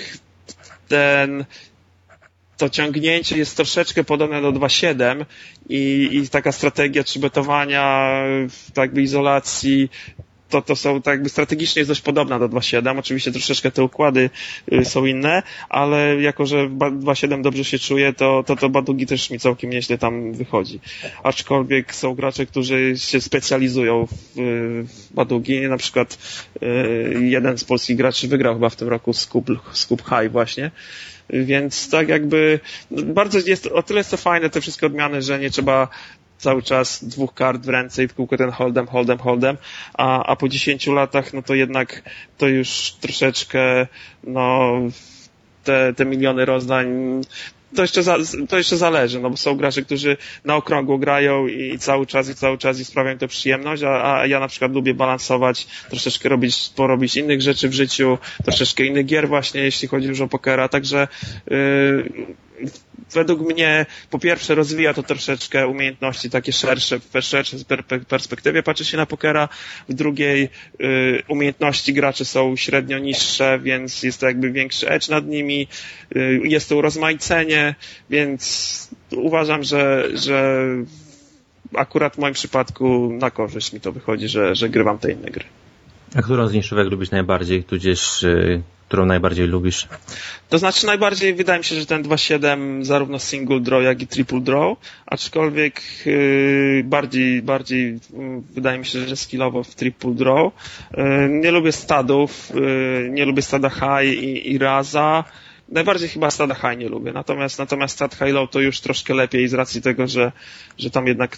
ten to ciągnięcie jest troszeczkę podobne do 2.7 i, i taka strategia trzybetowania, tak izolacji to, to są tak jakby strategicznie jest dość podobna do 2.7. Oczywiście troszeczkę te układy y, są inne, ale jako, że 2.7 dobrze się czuje, to, to, to Badugi też mi całkiem nieźle tam wychodzi. Aczkolwiek są gracze, którzy się specjalizują w, w Badugi. Na przykład y, jeden z polskich graczy wygrał chyba w tym roku Scoop, High właśnie. Więc tak jakby bardzo jest, o tyle jest to fajne te wszystkie odmiany, że nie trzeba cały czas dwóch kart w ręce i w kółko ten holdem, holdem, holdem, a, a po 10 latach, no to jednak to już troszeczkę, no, te, te miliony rozdań to jeszcze, za, to jeszcze zależy, no bo są gracze, którzy na okrągło grają i cały czas i cały czas i sprawiają to przyjemność, a, a ja na przykład lubię balansować, troszeczkę robić, porobić innych rzeczy w życiu, troszeczkę innych gier właśnie, jeśli chodzi już o pokera, także yy, według mnie po pierwsze rozwija to troszeczkę umiejętności takie szersze, w szerszej perspektywie patrzy się na pokera, w drugiej y, umiejętności graczy są średnio niższe, więc jest to jakby większy edge nad nimi, y, jest to urozmaicenie, więc uważam, że, że akurat w moim przypadku na korzyść mi to wychodzi, że, że grywam te inne gry. A którą z niszówek lubisz najbardziej, tudzież y, którą najbardziej lubisz? To znaczy najbardziej wydaje mi się, że ten 2.7 zarówno single draw, jak i triple draw, aczkolwiek yy, bardziej, bardziej yy, wydaje mi się, że skillowo w triple draw. Yy, nie lubię stadów, yy, nie lubię stada high i, i raza. Najbardziej chyba stada high nie lubię, natomiast, natomiast stad high low to już troszkę lepiej z racji tego, że, że tam jednak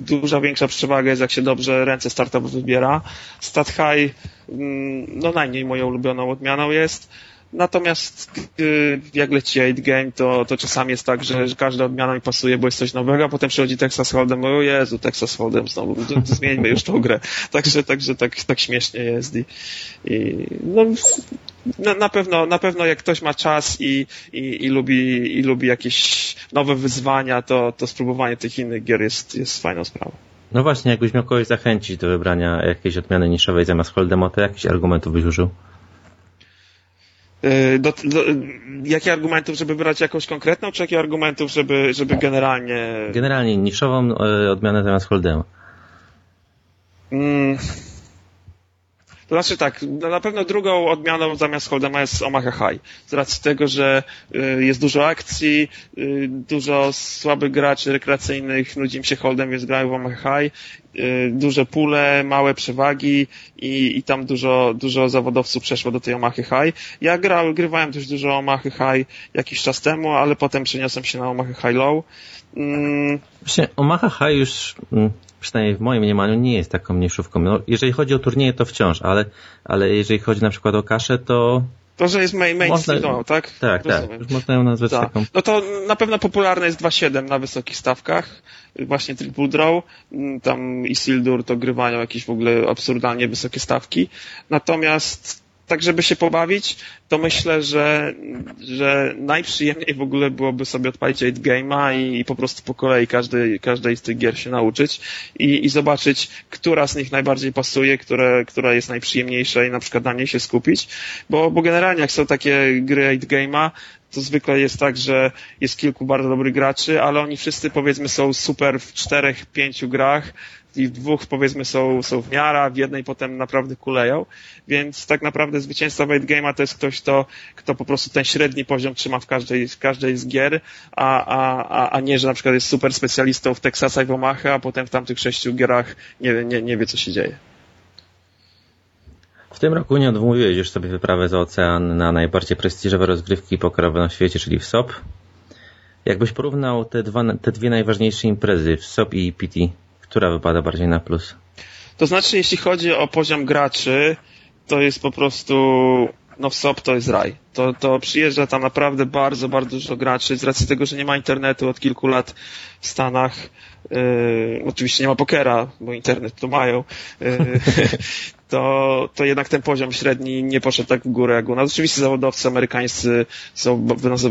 duża większa przewaga jest jak się dobrze ręce startowe wybiera. Stat high mm, no najmniej moją ulubioną odmianą jest. Natomiast y, jak leci 8 game, to, to czasami jest tak, że, że każda odmiana mi pasuje, bo jest coś nowego, a potem przychodzi Texas Hold'em, o Jezu, Texas Hold'em znowu, zmieńmy już tą grę. Także, także tak, tak śmiesznie jest i, i no, na, na, pewno, na pewno jak ktoś ma czas i, i, i, lubi, i lubi jakieś nowe wyzwania, to, to spróbowanie tych innych gier jest, jest fajną sprawą. No właśnie, jakbyś miał kogoś zachęcić do wybrania jakiejś odmiany niszowej zamiast Hold'ema, to jakichś argumentów byś użył? E, do, do, jakie argumentów, żeby wybrać jakąś konkretną, czy jakie argumentów, żeby, żeby generalnie... Generalnie niszową e, odmianę zamiast Hold'ema. Mm. To znaczy tak, na pewno drugą odmianą zamiast Hold'ema jest Omaha High. Z racji tego, że y, jest dużo akcji, y, dużo słabych graczy rekreacyjnych, nudzi im się Hold'em, więc grają w Omaha High Y, duże pule, małe przewagi i, i tam dużo, dużo zawodowców przeszło do tej Omahy High. Ja grał, grywałem też dużo Omahy High jakiś czas temu, ale potem przeniosłem się na Omahy High Low. Mm. Właśnie Omaha High już mm, przynajmniej w moim mniemaniu nie jest taką mniejszówką. No, jeżeli chodzi o turnieje to wciąż, ale, ale jeżeli chodzi na przykład o kaszę, to to, że jest main, mainstream, można, tak? Tak, tak. Już można ją nazwać tak. taką. No to na pewno popularne jest 2.7 na wysokich stawkach. Właśnie Triple Draw. Tam Isildur to grywają jakieś w ogóle absurdalnie wysokie stawki. Natomiast tak żeby się pobawić, to myślę, że, że najprzyjemniej w ogóle byłoby sobie odpalić 8 Game'a i, i, po prostu po kolei każdej, każdej z tych gier się nauczyć i, i zobaczyć, która z nich najbardziej pasuje, które, która jest najprzyjemniejsza i na przykład na niej się skupić, bo, bo generalnie jak są takie gry 8 Game'a, to zwykle jest tak, że jest kilku bardzo dobrych graczy, ale oni wszyscy powiedzmy są super w czterech, pięciu grach, i w dwóch powiedzmy są, są w miara, w jednej potem naprawdę kuleją, więc tak naprawdę zwycięzca White Game'a to jest ktoś, kto, kto po prostu ten średni poziom trzyma w każdej, w każdej z gier, a, a, a nie, że na przykład jest super specjalistą w Texasa i w Omaha, a potem w tamtych sześciu gierach nie, nie, nie wie, co się dzieje. W tym roku nie odmówiłeś już sobie wyprawę za ocean na najbardziej prestiżowe rozgrywki pokerowe na świecie, czyli w SOP. Jakbyś porównał te, dwa, te dwie najważniejsze imprezy w SOP i PT, która wypada bardziej na plus? To znaczy, jeśli chodzi o poziom graczy, to jest po prostu, no w SOP to jest raj. To, to przyjeżdża tam naprawdę bardzo, bardzo dużo graczy z racji tego, że nie ma internetu od kilku lat w Stanach. Yy, oczywiście nie ma pokera, bo internet to mają. Yy, to, to jednak ten poziom średni nie poszedł tak w górę jak u nas. Oczywiście zawodowcy amerykańscy są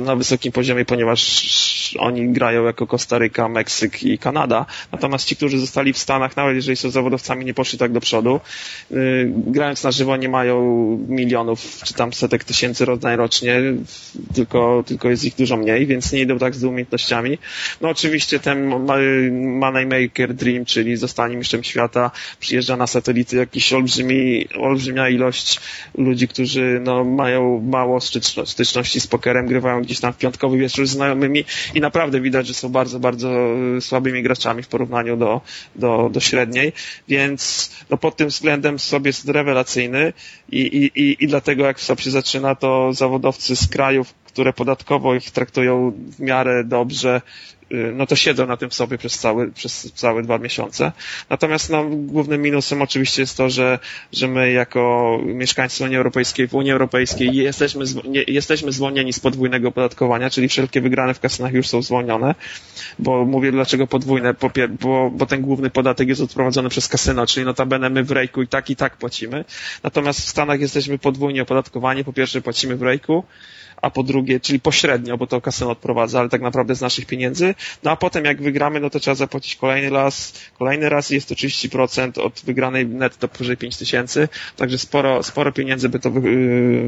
na wysokim poziomie, ponieważ oni grają jako Kostaryka, Meksyk i Kanada. Natomiast ci, którzy zostali w Stanach, nawet jeżeli są zawodowcami, nie poszli tak do przodu. Yy, grając na żywo nie mają milionów czy tam setek tysięcy rozdań rocznie, tylko, tylko jest ich dużo mniej, więc nie idą tak z umiejętnościami. No oczywiście ten Moneymaker Dream, czyli zostanie mistrzem świata, przyjeżdża na satelity jakiś olbrzymi olbrzymi, olbrzymia ilość ludzi, którzy no, mają mało styczności z pokerem, grywają gdzieś tam w piątkowy wieczór z znajomymi i naprawdę widać, że są bardzo, bardzo y, słabymi graczami w porównaniu do, do, do średniej, więc no, pod tym względem sobie jest rewelacyjny i, i, i, i dlatego jak w się zaczyna, to zawodowcy z krajów, które podatkowo ich traktują w miarę dobrze, no to siedzą na tym sobie przez cały, przez całe dwa miesiące. Natomiast no, głównym minusem oczywiście jest to, że, że my jako mieszkańcy Unii Europejskiej w Unii Europejskiej jesteśmy, nie, jesteśmy zwolnieni z podwójnego opodatkowania, czyli wszelkie wygrane w kasynach już są zwolnione, bo mówię dlaczego podwójne, bo, bo ten główny podatek jest odprowadzony przez kasyno, czyli notabene my w rejku i tak i tak płacimy. Natomiast w Stanach jesteśmy podwójnie opodatkowani, po pierwsze płacimy w rejku, a po drugie, czyli pośrednio, bo to kasyno odprowadza, ale tak naprawdę z naszych pieniędzy. No a potem jak wygramy, no to trzeba zapłacić kolejny raz, kolejny raz jest to 30% od wygranej netto powyżej 5 tysięcy, także sporo, sporo pieniędzy by to wy,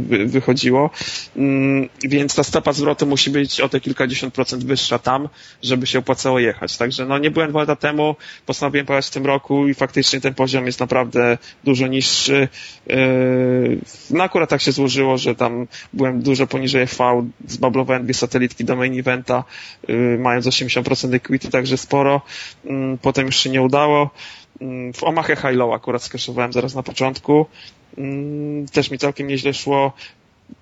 wy, wychodziło, mm, więc ta stopa zwrotu musi być o te kilkadziesiąt procent wyższa tam, żeby się opłacało jechać. Także no nie byłem dwa lata temu, postanowiłem pojechać w tym roku i faktycznie ten poziom jest naprawdę dużo niższy. Yy, no akurat tak się złożyło, że tam byłem dużo poniżej FV, zbablowałem dwie satelitki do main eventa, yy, mając 80% equity, także sporo. Yy, potem już się nie udało. Yy, w Omaha High Low akurat skaszowałem zaraz na początku. Yy, też mi całkiem nieźle szło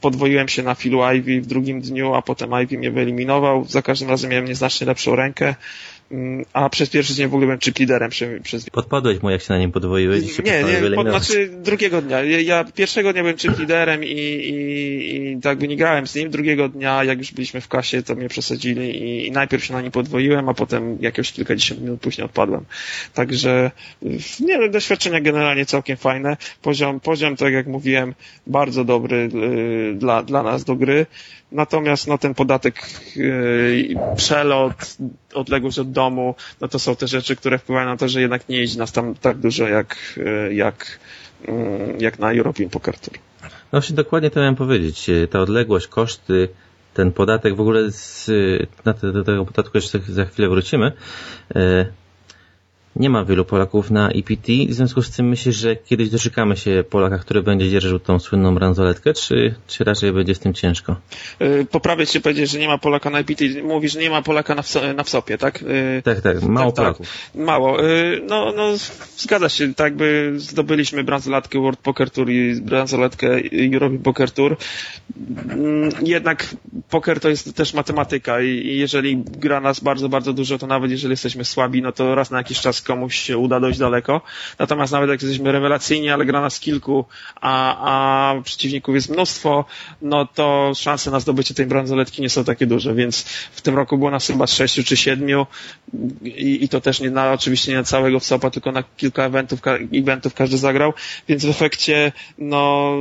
podwoiłem się na filu Ivy w drugim dniu, a potem Ivy mnie wyeliminował. Za każdym razem miałem nieznacznie lepszą rękę. A przez pierwszy dzień w ogóle byłem chip liderem. Przez... Podpadłeś mu, jak się na nim podwoiłeś? Nie, nie, pod, znaczy drugiego dnia. Ja, ja, pierwszego dnia byłem chip liderem i, i, i tak by nie grałem z nim. Drugiego dnia, jak już byliśmy w kasie, to mnie przesadzili i, i najpierw się na nim podwoiłem, a potem jakieś kilkadziesiąt minut później odpadłem. Także nie, no, doświadczenia generalnie całkiem fajne. Poziom, poziom, tak jak mówiłem, bardzo dobry y, dla, dla nas do gry. Natomiast no, ten podatek, yy, przelot, odległość od domu, no to są te rzeczy, które wpływają na to, że jednak nie jeździ nas tam tak dużo jak, yy, jak, yy, jak na European Poker Tour. No właśnie dokładnie to miałem powiedzieć. Ta odległość, koszty, ten podatek w ogóle z, na te, do tego podatku jeszcze za chwilę wrócimy. Yy, nie ma wielu Polaków na EPT, w związku z tym myślę, że kiedyś doczekamy się Polaka, który będzie dzierżył tą słynną bransoletkę, czy, czy raczej będzie z tym ciężko? Yy, poprawię się powiedzieć, że nie ma Polaka na EPT. Mówisz, że nie ma Polaka na, wso na wsopie, tak? Yy, tak, tak, mało tak, tak. Polaków. Tak, mało. Yy, no, no, zgadza się, tak by zdobyliśmy bransoletkę World Poker Tour i bransoletkę European Poker Tour. Mm, jednak poker to jest też matematyka i jeżeli gra nas bardzo, bardzo dużo, to nawet jeżeli jesteśmy słabi, no to raz na jakiś czas komuś się uda dojść daleko. Natomiast nawet jak jesteśmy rewelacyjni, ale gra nas kilku, a, a przeciwników jest mnóstwo, no to szanse na zdobycie tej bransoletki nie są takie duże, więc w tym roku było nas chyba sześciu czy siedmiu i, i to też nie na, oczywiście nie na całego WSOPa, tylko na kilka eventów, eventów każdy zagrał, więc w efekcie no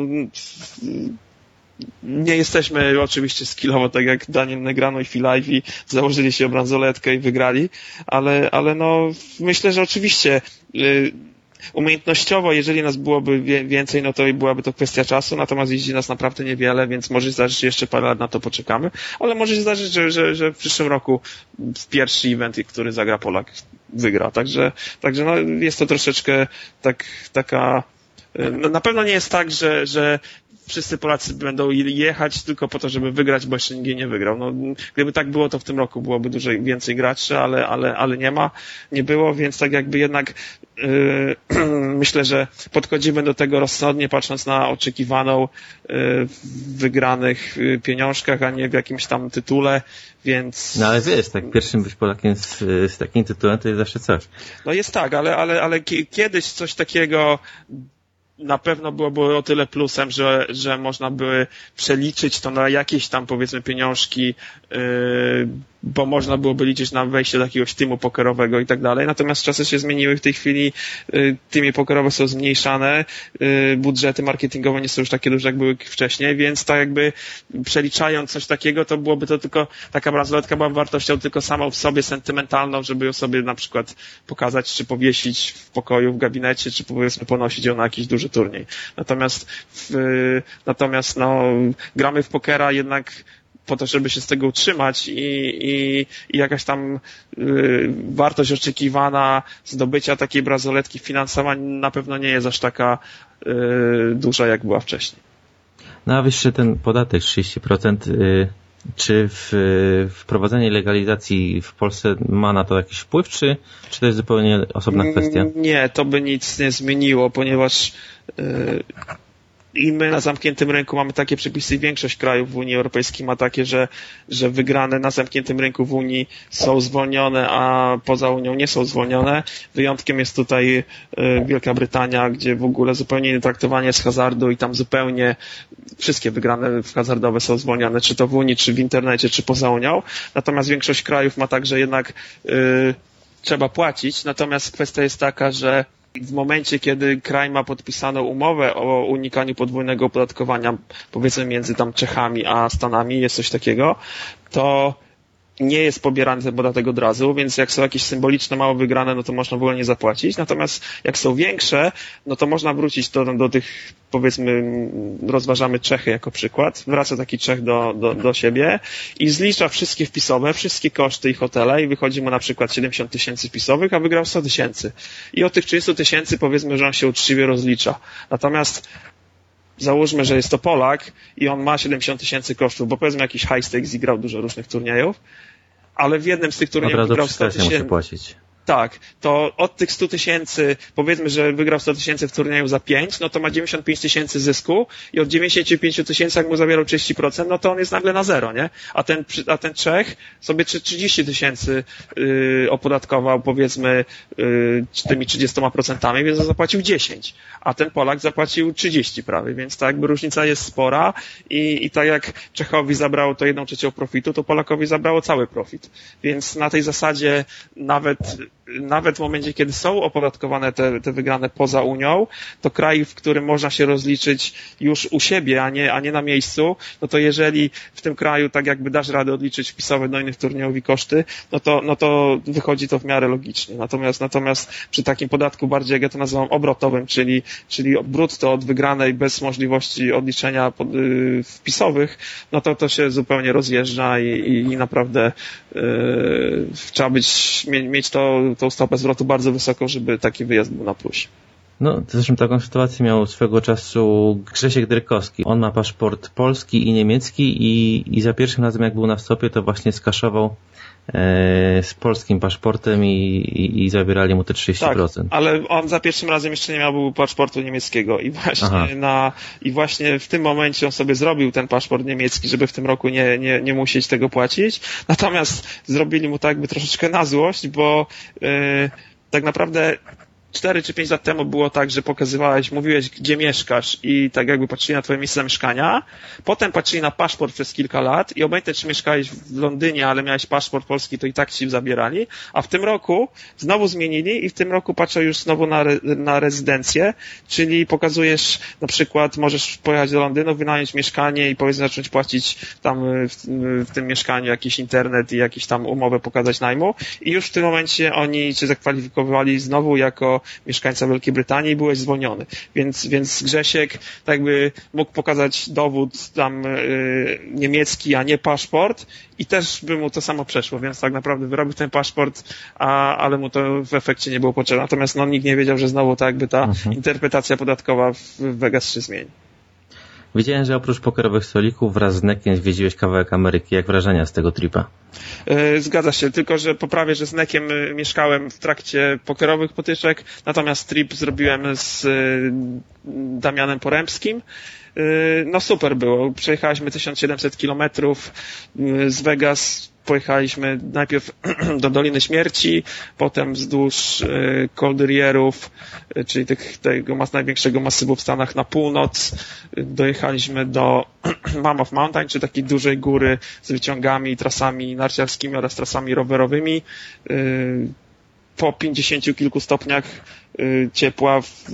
nie jesteśmy oczywiście skillowo tak jak Daniel Negrano i Phil Ivey założyli się o bransoletkę i wygrali, ale, ale no myślę, że oczywiście y, umiejętnościowo, jeżeli nas byłoby więcej, no to byłaby to kwestia czasu, natomiast jeździ nas naprawdę niewiele, więc może się zdarzyć, że jeszcze parę lat na to poczekamy, ale może się zdarzyć, że, że, że w przyszłym roku pierwszy event, który zagra Polak, wygra. Także, także no, jest to troszeczkę tak, taka y, no, na pewno nie jest tak, że, że wszyscy Polacy będą jechać tylko po to, żeby wygrać, bo jeszcze nikt nie wygrał. No, gdyby tak było, to w tym roku byłoby dużo więcej graczy, ale, ale, ale nie ma, nie było, więc tak jakby jednak yy, myślę, że podchodzimy do tego rozsądnie, patrząc na oczekiwaną yy, wygranych yy, pieniążkach, a nie w jakimś tam tytule, więc... No ale wiesz, tak pierwszym być Polakiem z, z takim tytułem to jest zawsze coś. No jest tak, ale, ale, ale kiedyś coś takiego na pewno byłoby o tyle plusem, że, że można by przeliczyć to na jakieś tam powiedzmy pieniążki, yy, bo można byłoby liczyć na wejście do jakiegoś teamu pokerowego i tak dalej. Natomiast czasy się zmieniły w tej chwili, yy, teamy pokerowe są zmniejszane, yy, budżety marketingowe nie są już takie duże jak były wcześniej, więc tak jakby przeliczając coś takiego, to byłoby to tylko, taka bransoletka była wartością tylko samą w sobie sentymentalną, żeby ją sobie na przykład pokazać, czy powiesić w pokoju, w gabinecie, czy powiedzmy ponosić ją na jakiś duży turniej. Natomiast w, natomiast no, gramy w pokera jednak po to, żeby się z tego utrzymać i, i, i jakaś tam y, wartość oczekiwana zdobycia takiej brazoletki finansowa na pewno nie jest aż taka y, duża, jak była wcześniej. No a jeszcze ten podatek 30%, y, czy w, wprowadzenie legalizacji w Polsce ma na to jakiś wpływ, czy, czy to jest zupełnie osobna kwestia? Nie, to by nic nie zmieniło, ponieważ y, i my na zamkniętym rynku mamy takie przepisy większość krajów w Unii Europejskiej ma takie, że, że wygrane na zamkniętym rynku w Unii są zwolnione, a poza Unią nie są zwolnione. Wyjątkiem jest tutaj e, Wielka Brytania, gdzie w ogóle zupełnie inne traktowanie z hazardu i tam zupełnie wszystkie wygrane w hazardowe są zwolnione, czy to w Unii, czy w internecie, czy poza Unią. Natomiast większość krajów ma tak, że jednak yy, trzeba płacić. Natomiast kwestia jest taka, że w momencie, kiedy kraj ma podpisaną umowę o unikaniu podwójnego opodatkowania, powiedzmy między tam Czechami a Stanami, jest coś takiego, to nie jest pobierany ten podatek od razu, więc jak są jakieś symboliczne, mało wygrane, no to można w ogóle nie zapłacić. Natomiast jak są większe, no to można wrócić do, do tych, powiedzmy, rozważamy Czechy jako przykład. Wraca taki Czech do, do, do siebie i zlicza wszystkie wpisowe, wszystkie koszty i hotele i wychodzi mu na przykład 70 tysięcy wpisowych, a wygrał 100 tysięcy. I od tych 30 tysięcy powiedzmy, że on się uczciwie rozlicza. Natomiast załóżmy, że jest to Polak i on ma 70 tysięcy kosztów, bo powiedzmy jakiś high stakes i grał dużo różnych turniejów, ale w jednym z tych turniejów wygrał 100 tysięcy. płacić. Tak, to od tych 100 tysięcy, powiedzmy, że wygrał 100 tysięcy w turnieju za 5, no to ma 95 tysięcy zysku i od 95 tysięcy, jak mu zabierał 30%, no to on jest nagle na zero, nie? A ten, a ten Czech sobie 30 tysięcy yy, opodatkował, powiedzmy, yy, tymi 30%, więc zapłacił 10, a ten Polak zapłacił 30 prawie, więc tak jakby różnica jest spora i, i tak jak Czechowi zabrało to jedną trzecią profitu, to Polakowi zabrało cały profit. Więc na tej zasadzie nawet nawet w momencie, kiedy są opodatkowane te, te wygrane poza Unią, to kraj, w którym można się rozliczyć już u siebie, a nie, a nie na miejscu, no to jeżeli w tym kraju tak jakby dasz radę odliczyć wpisowe do innych turniejów i koszty, no to, no to wychodzi to w miarę logicznie. Natomiast, natomiast przy takim podatku bardziej, jak ja to nazywam, obrotowym, czyli, czyli brutto od wygranej bez możliwości odliczenia pod, yy, wpisowych, no to to się zupełnie rozjeżdża i, i, i naprawdę yy, trzeba być, mieć to tą stopę zwrotu bardzo wysoką, żeby taki wyjazd był na plus. No, zresztą taką sytuację miał swego czasu Grzesiek Drykowski. On ma paszport polski i niemiecki i, i za pierwszym razem jak był na wstopie, to właśnie skaszował z polskim paszportem i, i, i, zabierali mu te 30%. Tak, ale on za pierwszym razem jeszcze nie miał paszportu niemieckiego i właśnie na, i właśnie w tym momencie on sobie zrobił ten paszport niemiecki, żeby w tym roku nie, nie, nie musieć tego płacić. Natomiast zrobili mu tak jakby troszeczkę na złość, bo yy, tak naprawdę 4 czy 5 lat temu było tak, że pokazywałeś, mówiłeś, gdzie mieszkasz i tak jakby patrzyli na twoje miejsce zamieszkania. Potem patrzyli na paszport przez kilka lat i obojętnie, czy mieszkałeś w Londynie, ale miałeś paszport polski, to i tak ci zabierali. A w tym roku znowu zmienili i w tym roku patrzą już znowu na, na rezydencję, czyli pokazujesz na przykład, możesz pojechać do Londynu, wynająć mieszkanie i powiedzmy zacząć płacić tam w, w tym mieszkaniu jakiś internet i jakieś tam umowę pokazać najmu i już w tym momencie oni cię zakwalifikowali znowu jako mieszkańca Wielkiej Brytanii i byłeś zwolniony. Więc, więc Grzesiek tak jakby mógł pokazać dowód tam yy, niemiecki, a nie paszport i też by mu to samo przeszło, więc tak naprawdę wyrobił ten paszport, a, ale mu to w efekcie nie było potrzebne. Natomiast no, nikt nie wiedział, że znowu tak jakby ta mhm. interpretacja podatkowa w Vegas się zmieni. Widziałem, że oprócz pokerowych stolików wraz z Nekiem zwiedziłeś kawałek Ameryki. Jak wrażenia z tego tripa? E, zgadza się, tylko że poprawię, że z Nekiem e, mieszkałem w trakcie pokerowych potyczek, natomiast trip zrobiłem z e, Damianem Poremskim. No super było. Przejechaliśmy 1700 kilometrów z Vegas pojechaliśmy najpierw do Doliny Śmierci, potem wzdłuż Koldyrierów, e, czyli tych, tego mas, największego masywu w Stanach na północ. Dojechaliśmy do Mammoth Mountain, czyli takiej dużej góry z wyciągami, trasami narciarskimi oraz trasami rowerowymi. E, po 50 kilku stopniach ciepła w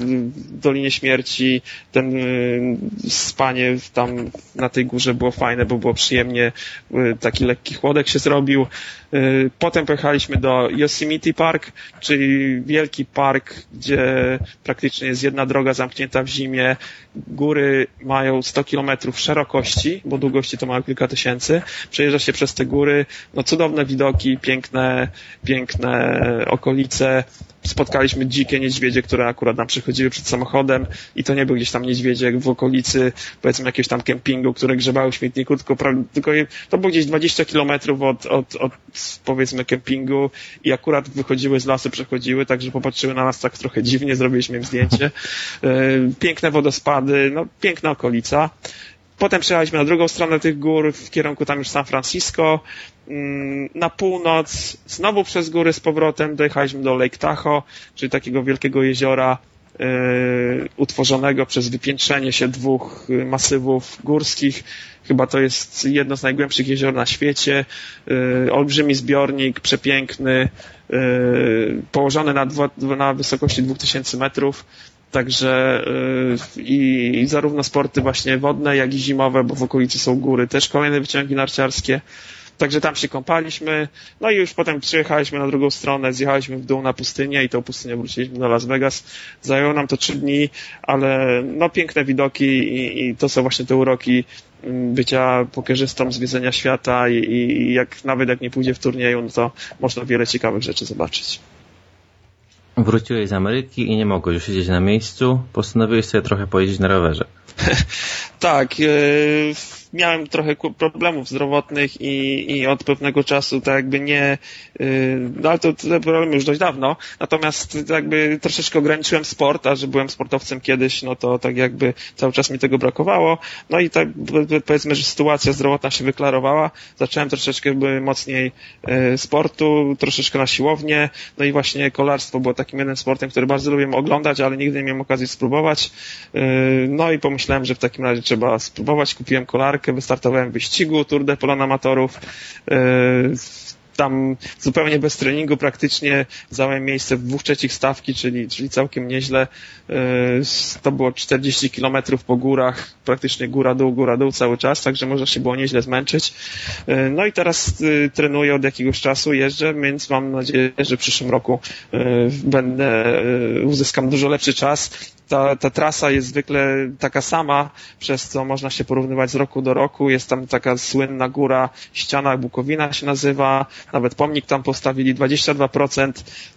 Dolinie Śmierci, ten y, spanie tam na tej górze było fajne, bo było przyjemnie, y, taki lekki chłodek się zrobił. Potem pojechaliśmy do Yosemite Park, czyli wielki park, gdzie praktycznie jest jedna droga zamknięta w zimie. Góry mają 100 kilometrów szerokości, bo długości to mają kilka tysięcy. Przejeżdża się przez te góry, no cudowne widoki, piękne, piękne okolice. Spotkaliśmy dzikie, nie niedźwiedzie, które akurat nam przychodziły przed samochodem i to nie był gdzieś tam niedźwiedzie w okolicy, powiedzmy jakiegoś tam kempingu, które grzebały w śmietniku, tylko, tylko to było gdzieś 20 kilometrów od, od, od powiedzmy kempingu i akurat wychodziły z lasu, przechodziły, także popatrzyły na nas tak trochę dziwnie, zrobiliśmy im zdjęcie. Piękne wodospady, no piękna okolica. Potem przejechaliśmy na drugą stronę tych gór, w kierunku tam już San Francisco. Mm, na północ, znowu przez góry z powrotem dojechaliśmy do Lake Tahoe, czyli takiego wielkiego jeziora yy, utworzonego przez wypiętrzenie się dwóch masywów górskich. Chyba to jest jedno z najgłębszych jezior na świecie. Yy, olbrzymi zbiornik, przepiękny, yy, położony na, na wysokości 2000 metrów. Także yy, i zarówno sporty właśnie wodne, jak i zimowe, bo w okolicy są góry, też kolejne wyciągi narciarskie. Także tam się kąpaliśmy, no i już potem przyjechaliśmy na drugą stronę, zjechaliśmy w dół na pustynię i tą pustynię wróciliśmy do Las Vegas. Zajęło nam to trzy dni, ale no piękne widoki i, i to są właśnie te uroki mm, bycia pokerzystą, zwiedzenia świata i, i jak nawet jak nie pójdzie w turnieju, no to można wiele ciekawych rzeczy zobaczyć. Wróciłeś z Ameryki i nie mogłeś już siedzieć na miejscu. Postanowiłeś sobie trochę pojeździć na rowerze. tak. Yy miałem trochę problemów zdrowotnych i, i od pewnego czasu tak jakby nie, no ale to te problemy już dość dawno, natomiast jakby troszeczkę ograniczyłem sport, a że byłem sportowcem kiedyś, no to tak jakby cały czas mi tego brakowało, no i tak powiedzmy, że sytuacja zdrowotna się wyklarowała, zacząłem troszeczkę mocniej y, sportu, troszeczkę na siłownię, no i właśnie kolarstwo było takim jednym sportem, który bardzo lubię oglądać, ale nigdy nie miałem okazji spróbować, y, no i pomyślałem, że w takim razie trzeba spróbować, kupiłem kolarkę, wystartowałem w wyścigu Tour de Polon Amatorów. E, tam zupełnie bez treningu praktycznie zająłem miejsce w dwóch trzecich stawki, czyli, czyli całkiem nieźle. E, to było 40 kilometrów po górach, praktycznie góra dół, góra dół cały czas, także można się było nieźle zmęczyć. E, no i teraz trenuję od jakiegoś czasu, jeżdżę, więc mam nadzieję, że w przyszłym roku będę, uzyskam dużo lepszy czas ta, ta trasa jest zwykle taka sama, przez co można się porównywać z roku do roku. Jest tam taka słynna góra, ściana Bukowina się nazywa, nawet pomnik tam postawili, 22%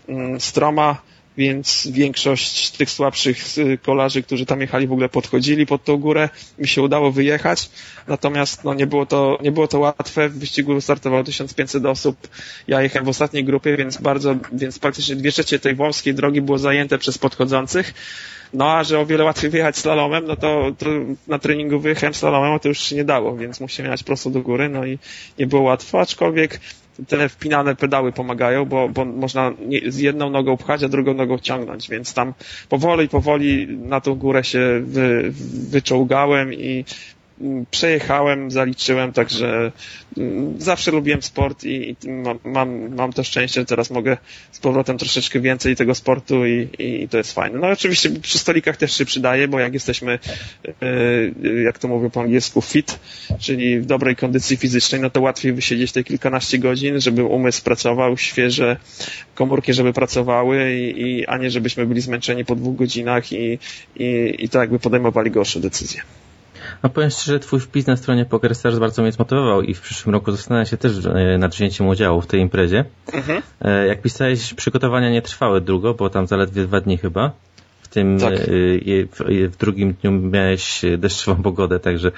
mm, stroma, więc większość tych słabszych y, kolarzy, którzy tam jechali w ogóle podchodzili pod tą górę, mi się udało wyjechać, natomiast no, nie, było to, nie było to łatwe, w wyścigu startowało 1500 osób, ja jechałem w ostatniej grupie, więc bardzo, więc praktycznie dwie trzecie tej wąskiej drogi było zajęte przez podchodzących, no a że o wiele łatwiej wyjechać slalomem, no to, na treningu wyjechałem slalomem, a to już się nie dało, więc musiałem jechać prosto do góry, no i nie było łatwo, aczkolwiek te wpinane pedały pomagają, bo, bo można z jedną nogą pchać, a drugą nogą ciągnąć, więc tam powoli, powoli na tą górę się wy, wyczołgałem i przejechałem, zaliczyłem, także mm, zawsze lubiłem sport i, mam, mam to szczęście, że teraz mogę z powrotem troszeczkę więcej tego sportu i, i to jest fajne. No oczywiście przy stolikach też się przydaje, bo jak jesteśmy, e, jak to mówię po angielsku, fit, czyli w dobrej kondycji fizycznej, no to łatwiej wysiedzieć te kilkanaście godzin, żeby umysł pracował, świeże komórki, żeby pracowały i, i a nie żebyśmy byli zmęczeni po dwóch godzinach i, i, i to jakby podejmowali gorsze decyzje. No powiem szczerze, twój wpis na stronie PokerStars bardzo mnie zmotywował i w przyszłym roku zastanawiam się też e, nad wzięciem udziału w tej imprezie. Mhm. E, jak pisałeś, przygotowania nie trwały długo, bo tam zaledwie dwa dni chyba. W tym tak. E, w, w, drugim dniu miałeś deszczową pogodę, także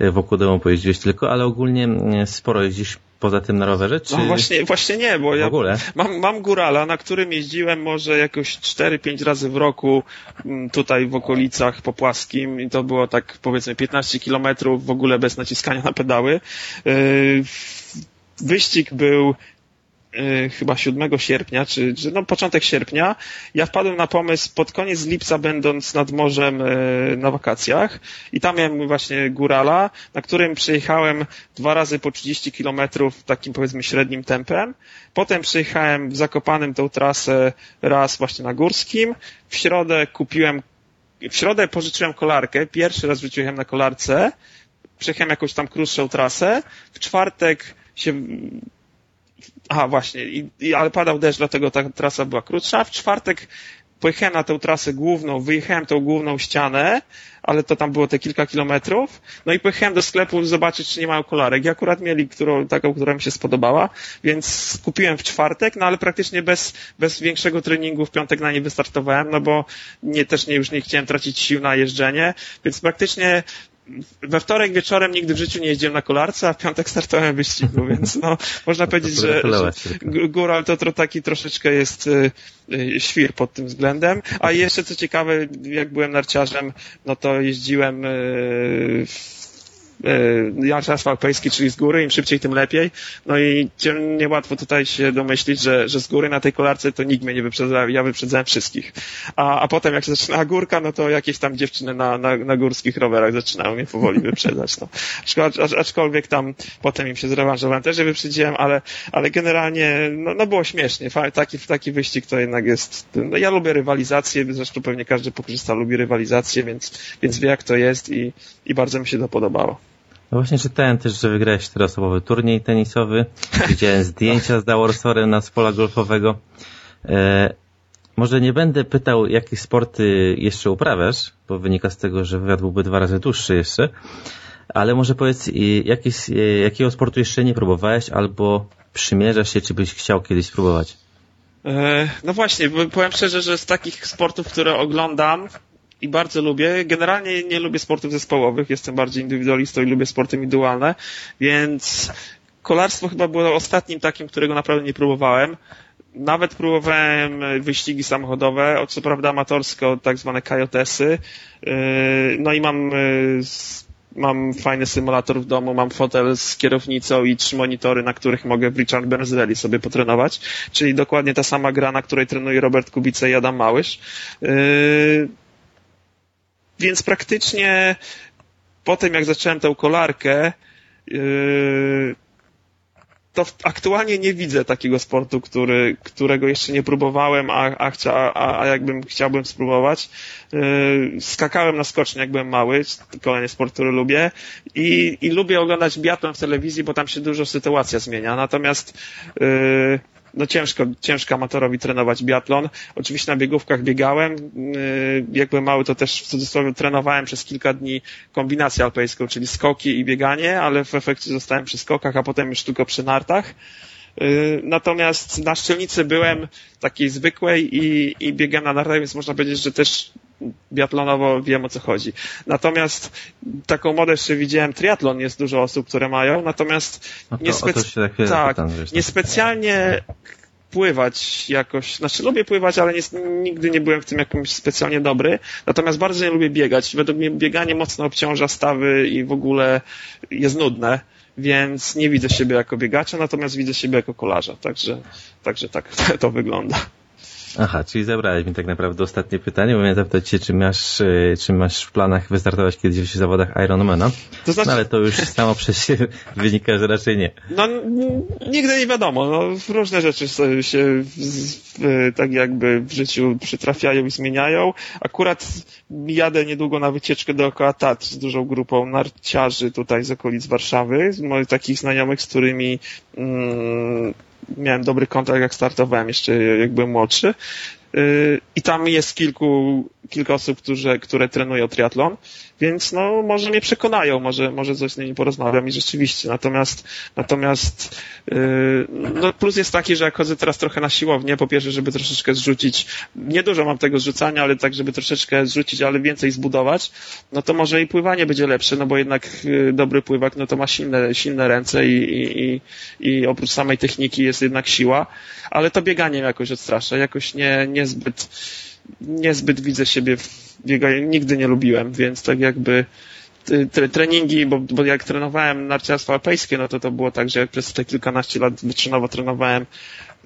wokół domu pojeździłeś tylko, ale ogólnie sporo jeździsz poza tym na rowerze? Czy... No właśnie, właśnie nie, bo ja mam, mam górala, na którym jeździłem może jakoś 4-5 razy w roku mm, tutaj w okolicach po płaskim i to było tak powiedzmy 15 kilometrów w ogóle bez naciskania na pedały. Yy, wyścig był chyba 7 sierpnia, czy, czy no początek sierpnia, ja wpadłem na pomysł pod koniec lipca będąc nad morzem y, na wakacjach i tam miałem właśnie górala, na którym przejechałem dwa razy po 30 kilometrów takim powiedzmy średnim tempem. Potem przejechałem w Zakopanym tą trasę raz właśnie na górskim. W środę kupiłem, w środę pożyczyłem kolarkę, pierwszy raz wrzuciłem na kolarce, przejechałem jakąś tam krótszą trasę. W czwartek się Aha, właśnie, I, i, ale padał deszcz, dlatego ta trasa była krótsza. W czwartek pojechałem na tę trasę główną, wyjechałem tą główną ścianę, ale to tam było te kilka kilometrów. No i pojechałem do sklepu zobaczyć, czy nie mają kolarek. I akurat mieli którą, taką, która mi się spodobała, więc kupiłem w czwartek, no ale praktycznie bez, bez większego treningu w piątek na nie wystartowałem, no bo nie, też nie, już nie chciałem tracić sił na jeżdżenie, więc praktycznie we wtorek wieczorem nigdy w życiu nie jeździłem na kolarce, a w piątek startowałem w wyścigu, więc no, można powiedzieć, że, że góral to, taki troszeczkę jest y, y, świr pod tym względem. A jeszcze co ciekawe, jak byłem narciarzem, no to jeździłem y, w E, Jarczas Alpejski, czyli z góry, im szybciej, tym lepiej. No i niełatwo tutaj się domyślić, że, że z góry na tej kolarce to nikt mnie nie wyprzedzał, ja wyprzedzałem wszystkich. A, a potem jak się zaczyna górka, no to jakieś tam dziewczyny na, na, na górskich rowerach zaczynają mnie powoli wyprzedzać. No. Aczkolwiek tam potem im się zrewanżowałem, też je wyprzedziłem, ale, ale generalnie no, no było śmiesznie. Taki, taki wyścig to jednak jest, no ja lubię rywalizację, zresztą pewnie każdy pokorzysta lubi rywalizację, więc, więc wie jak to jest i, i bardzo mi się to podobało. No właśnie czytałem też, że wygrałeś czteroosobowy turniej tenisowy. Widziałem zdjęcia z Daworsorem na z pola golfowego. E, może nie będę pytał, jakie sporty jeszcze uprawiasz, bo wynika z tego, że wywiad byłby dwa razy dłuższy jeszcze. Ale może powiedz, jakieś, jakiego sportu jeszcze nie próbowałeś, albo przymierzasz się, czy byś chciał kiedyś spróbować? E, no właśnie, powiem szczerze, że z takich sportów, które oglądam, i bardzo lubię. Generalnie nie lubię sportów zespołowych, jestem bardziej indywidualistą i lubię sporty indywidualne, więc kolarstwo chyba było ostatnim takim, którego naprawdę nie próbowałem. Nawet próbowałem wyścigi samochodowe, co prawda amatorsko, tak zwane kajotesy. Yy, no i mam yy, mam fajny symulator w domu, mam fotel z kierownicą i trzy monitory, na których mogę w Richard Burns sobie potrenować, czyli dokładnie ta sama gra, na której trenuje Robert Kubica i Adam Małysz. Więc praktycznie po tym, jak zacząłem tę kolarkę, yy, to aktualnie nie widzę takiego sportu, który, którego jeszcze nie próbowałem, a, a, chcia, a, a jakbym chciałbym spróbować. Yy, skakałem na skocznie, jak byłem mały, kolejny sport, który lubię i, i lubię oglądać biatlon w telewizji, bo tam się dużo sytuacja zmienia. Natomiast yy, no ciężko, ciężko amatorowi trenować biatlon. Oczywiście na biegówkach biegałem. Yy, jak byłem mały, to też w cudzysłowie trenowałem przez kilka dni kombinację alpejską, czyli skoki i bieganie, ale w efekcie zostałem przy skokach, a potem już tylko przy nartach. Yy, natomiast na szczelnicy byłem takiej zwykłej i, i biegałem na nartach, więc można powiedzieć, że też biatlonowo wiem o co chodzi. Natomiast taką modę jeszcze widziałem, triatlon jest dużo osób, które mają, natomiast no to, niespe- tak, tak, niespecjalnie pływać jakoś, znaczy lubię pływać, ale nie, nigdy nie byłem w tym jakimś specjalnie dobry, natomiast bardzo nie lubię biegać. Według mnie bieganie mocno obciąża stawy i w ogóle jest nudne, więc nie widzę siebie jako biegacza, natomiast widzę siebie jako kolarza, także, także tak to wygląda. Aha, czyli zabrałeś mi tak naprawdę ostatnie pytanie, bo miałem zapytać się, czy masz, e, czy masz w planach wystartować kiedyś w zawodach Ironmana. To znaczy... No ale to już samo przez się wynika, że raczej nie. No, nigdy nie wiadomo. No, różne rzeczy się tak jakby w życiu przytrafiają i zmieniają. Akurat jadę niedługo na wycieczkę dookoła Tatr z dużą grupą narciarzy tutaj z okolic Warszawy, z moich takich znajomych, z którymi mm, miałem dobry kontakt, jak startowałem jeszcze, jak byłem młodszy. Y, I tam jest kilku, kilka osób, które, które trenują triatlon, więc no może mnie przekonają, może, może coś z nimi porozmawiam i rzeczywiście. Natomiast, natomiast yy, no plus jest taki, że jak chodzę teraz trochę na siłownię, po pierwsze, żeby troszeczkę zrzucić, niedużo mam tego zrzucania, ale tak, żeby troszeczkę zrzucić, ale więcej zbudować, no to może i pływanie będzie lepsze, no bo jednak yy, dobry pływak, no to ma silne, silne ręce i, i, i, oprócz samej techniki jest jednak siła, ale to bieganie jakoś odstrasza, jakoś nie, niezbyt, niezbyt widzę siebie w bieganiu, nigdy nie lubiłem, więc tak jakby treningi, bo, bo jak trenowałem narciarstwo alpejskie, no to to było tak, że przez te kilkanaście lat wyczynowo trenowałem,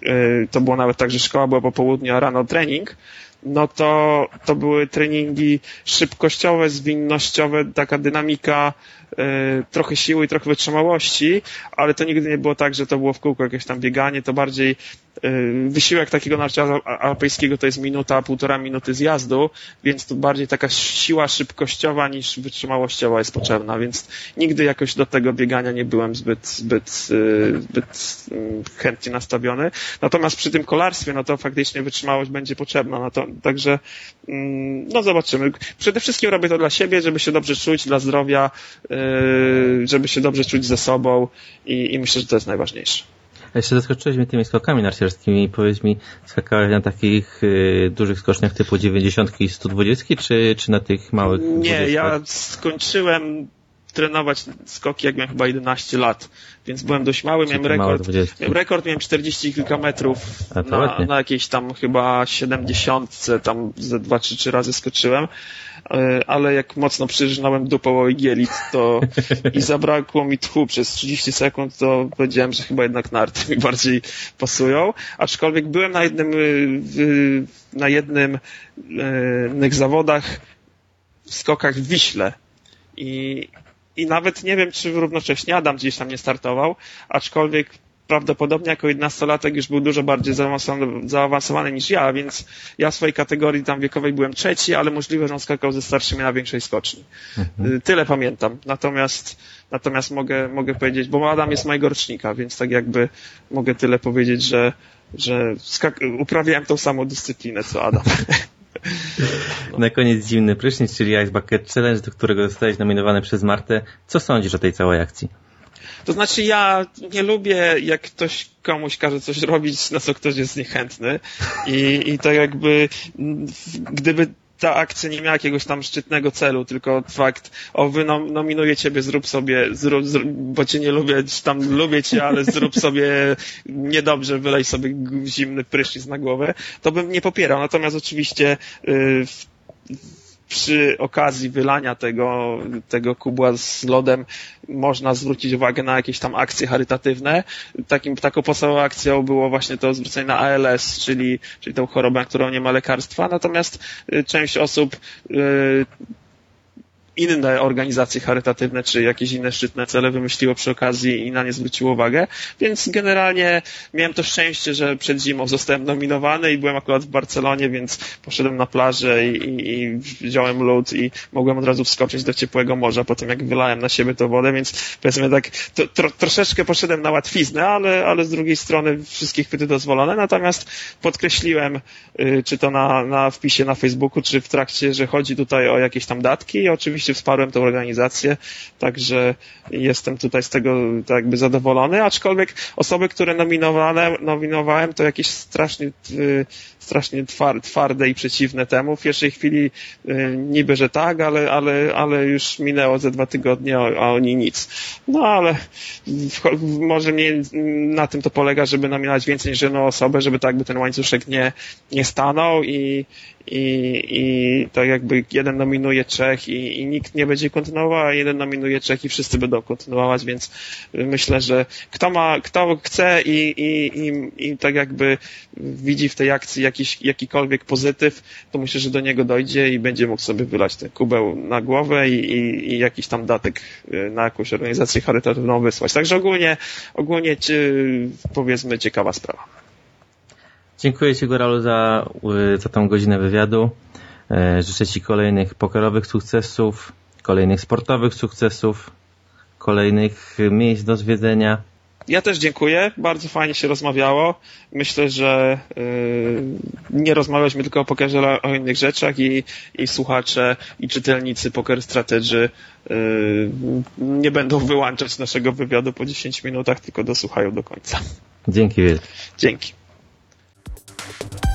y, to było nawet tak, że szkoła była po południu, a rano trening, no to, to były treningi szybkościowe, zwinnościowe, taka dynamika, trochę siły i trochę wytrzymałości, ale to nigdy nie było tak, że to było w kółko jakieś tam bieganie, to bardziej y, wysiłek takiego narciarza alpejskiego to jest minuta, półtora minuty zjazdu, więc tu bardziej taka siła szybkościowa niż wytrzymałościowa jest potrzebna, więc nigdy jakoś do tego biegania nie byłem zbyt, zbyt, y, zbyt chętnie nastawiony. Natomiast przy tym kolarstwie, no to faktycznie wytrzymałość będzie potrzebna, no to, także mm, no zobaczymy. Przede wszystkim robię to dla siebie, żeby się dobrze czuć, dla zdrowia, żeby się dobrze czuć ze sobą i, i myślę, że to jest najważniejsze. A jeszcze zaskoczyłeś mnie tymi skokami narciarskimi. Powiedz mi, skakałeś na takich y, dużych skoczniach typu 90 i 120, czy, czy na tych małych? Nie, 20? ja skończyłem trenować skoki, jak miałem chyba 11 lat, więc byłem dość mały, miałem rekord, miałem rekord, miałem 40 kilka metrów na, na jakiejś tam chyba 70, tam ze 2 czy 3 razy skoczyłem, ale jak mocno przyrzynałem dupą o igielit, to i zabrakło mi tchu. Przez 30 sekund, to powiedziałem, że chyba jednak narty mi bardziej pasują, aczkolwiek byłem na jednym na jednym e, zawodach w skokach w Wiśle. I i nawet nie wiem, czy równocześnie Adam gdzieś tam nie startował, aczkolwiek prawdopodobnie jako 11-latek już był dużo bardziej zaawansowany, niż ja, więc ja w swojej kategorii tam wiekowej byłem trzeci, ale możliwe, że on skakał ze starszymi na większej skoczni. Mhm. Y, tyle pamiętam. Natomiast, natomiast mogę, mogę powiedzieć, bo Adam jest mojego rocznika, więc tak jakby mogę tyle powiedzieć, że, że uprawiałem tą samą dyscyplinę co Adam. Na koniec zimny prysznic, czyli Ice Bucket Challenge, do którego zostałeś nominowany przez Martę. Co sądzisz o tej całej akcji? To znaczy ja nie lubię, jak ktoś komuś każe coś robić, na co ktoś jest niechętny i, i to jakby gdyby ta akcja nie miała jakiegoś tam szczytnego celu, tylko fakt, o wy nominuję ciebie, zrób sobie, zrób, zrób, bo cię nie lubię, tam lubię cię, ale zrób sobie niedobrze, wylej sobie zimny prysznic na głowę, to bym nie popierał. Natomiast oczywiście yy, przy okazji wylania tego, tego kubła z lodem można zwrócić uwagę na jakieś tam akcje charytatywne. Takim, taką podstawową akcją było właśnie to zwrócenie na ALS, czyli, czyli tą chorobę, którą nie ma lekarstwa. Natomiast y, część osób y, inne organizacje charytatywne czy jakieś inne szczytne cele wymyśliło przy okazji i na nie zwróciło uwagę. Więc generalnie miałem to szczęście, że przed zimą zostałem nominowany i byłem akurat w Barcelonie, więc poszedłem na plażę i, i, i wziąłem lód i mogłem od razu wskoczyć do ciepłego morza po tym, jak wylałem na siebie tę wodę, więc powiedzmy tak to, tro, troszeczkę poszedłem na łatwiznę, ale, ale z drugiej strony wszystkie chwyty dozwolone. Natomiast podkreśliłem, y, czy to na, na wpisie na Facebooku, czy w trakcie, że chodzi tutaj o jakieś tam datki i oczywiście oczywiście wsparłem tę organizację, także jestem tutaj z tego tak jakby zadowolony, aczkolwiek osoby, które nominowane, nominowałem, to jakieś strasznie, y, strasznie twarde i przeciwne temu. W pierwszej chwili y, niby, że tak, ale, ale, ale już minęło ze dwa tygodnie, a oni nic. No ale może nie na tym to polega, żeby nominować więcej niż jedną osobę, żeby tak by ten łańcuszek nie, nie stanął i, i, i tak jakby jeden nominuje trzech i, i nikt nie będzie kontynuował, a jeden nominuje trzech i wszyscy będą kontynuować, więc myślę, że kto ma, kto chce i, i, i, i tak jakby widzi w tej akcji jakiś, jakikolwiek pozytyw, to myślę, że do niego dojdzie i będzie mógł sobie wylać ten kubeł na głowę i, i, i jakiś tam datek y, na jakąś organizację charytatywną wysłać. Także ogólnie, ogólnie powiedzmy ciekawa sprawa. Dziękuję Ci Goralu za, y, za tą godzinę wywiadu. E, życzę Ci kolejnych pokerowych sukcesów, kolejnych sportowych sukcesów, kolejnych miejsc do zwiedzenia. Ja też dziękuję, bardzo fajnie się rozmawiało. Myślę, że yy, nie rozmawialiśmy tylko o pokerze, ale o innych rzeczach i, i słuchacze i czytelnicy Poker Strategy yy, nie będą wyłączać naszego wywiadu po 10 minutach, tylko dosłuchają do końca. Dzięki. Dzięki. Thank you.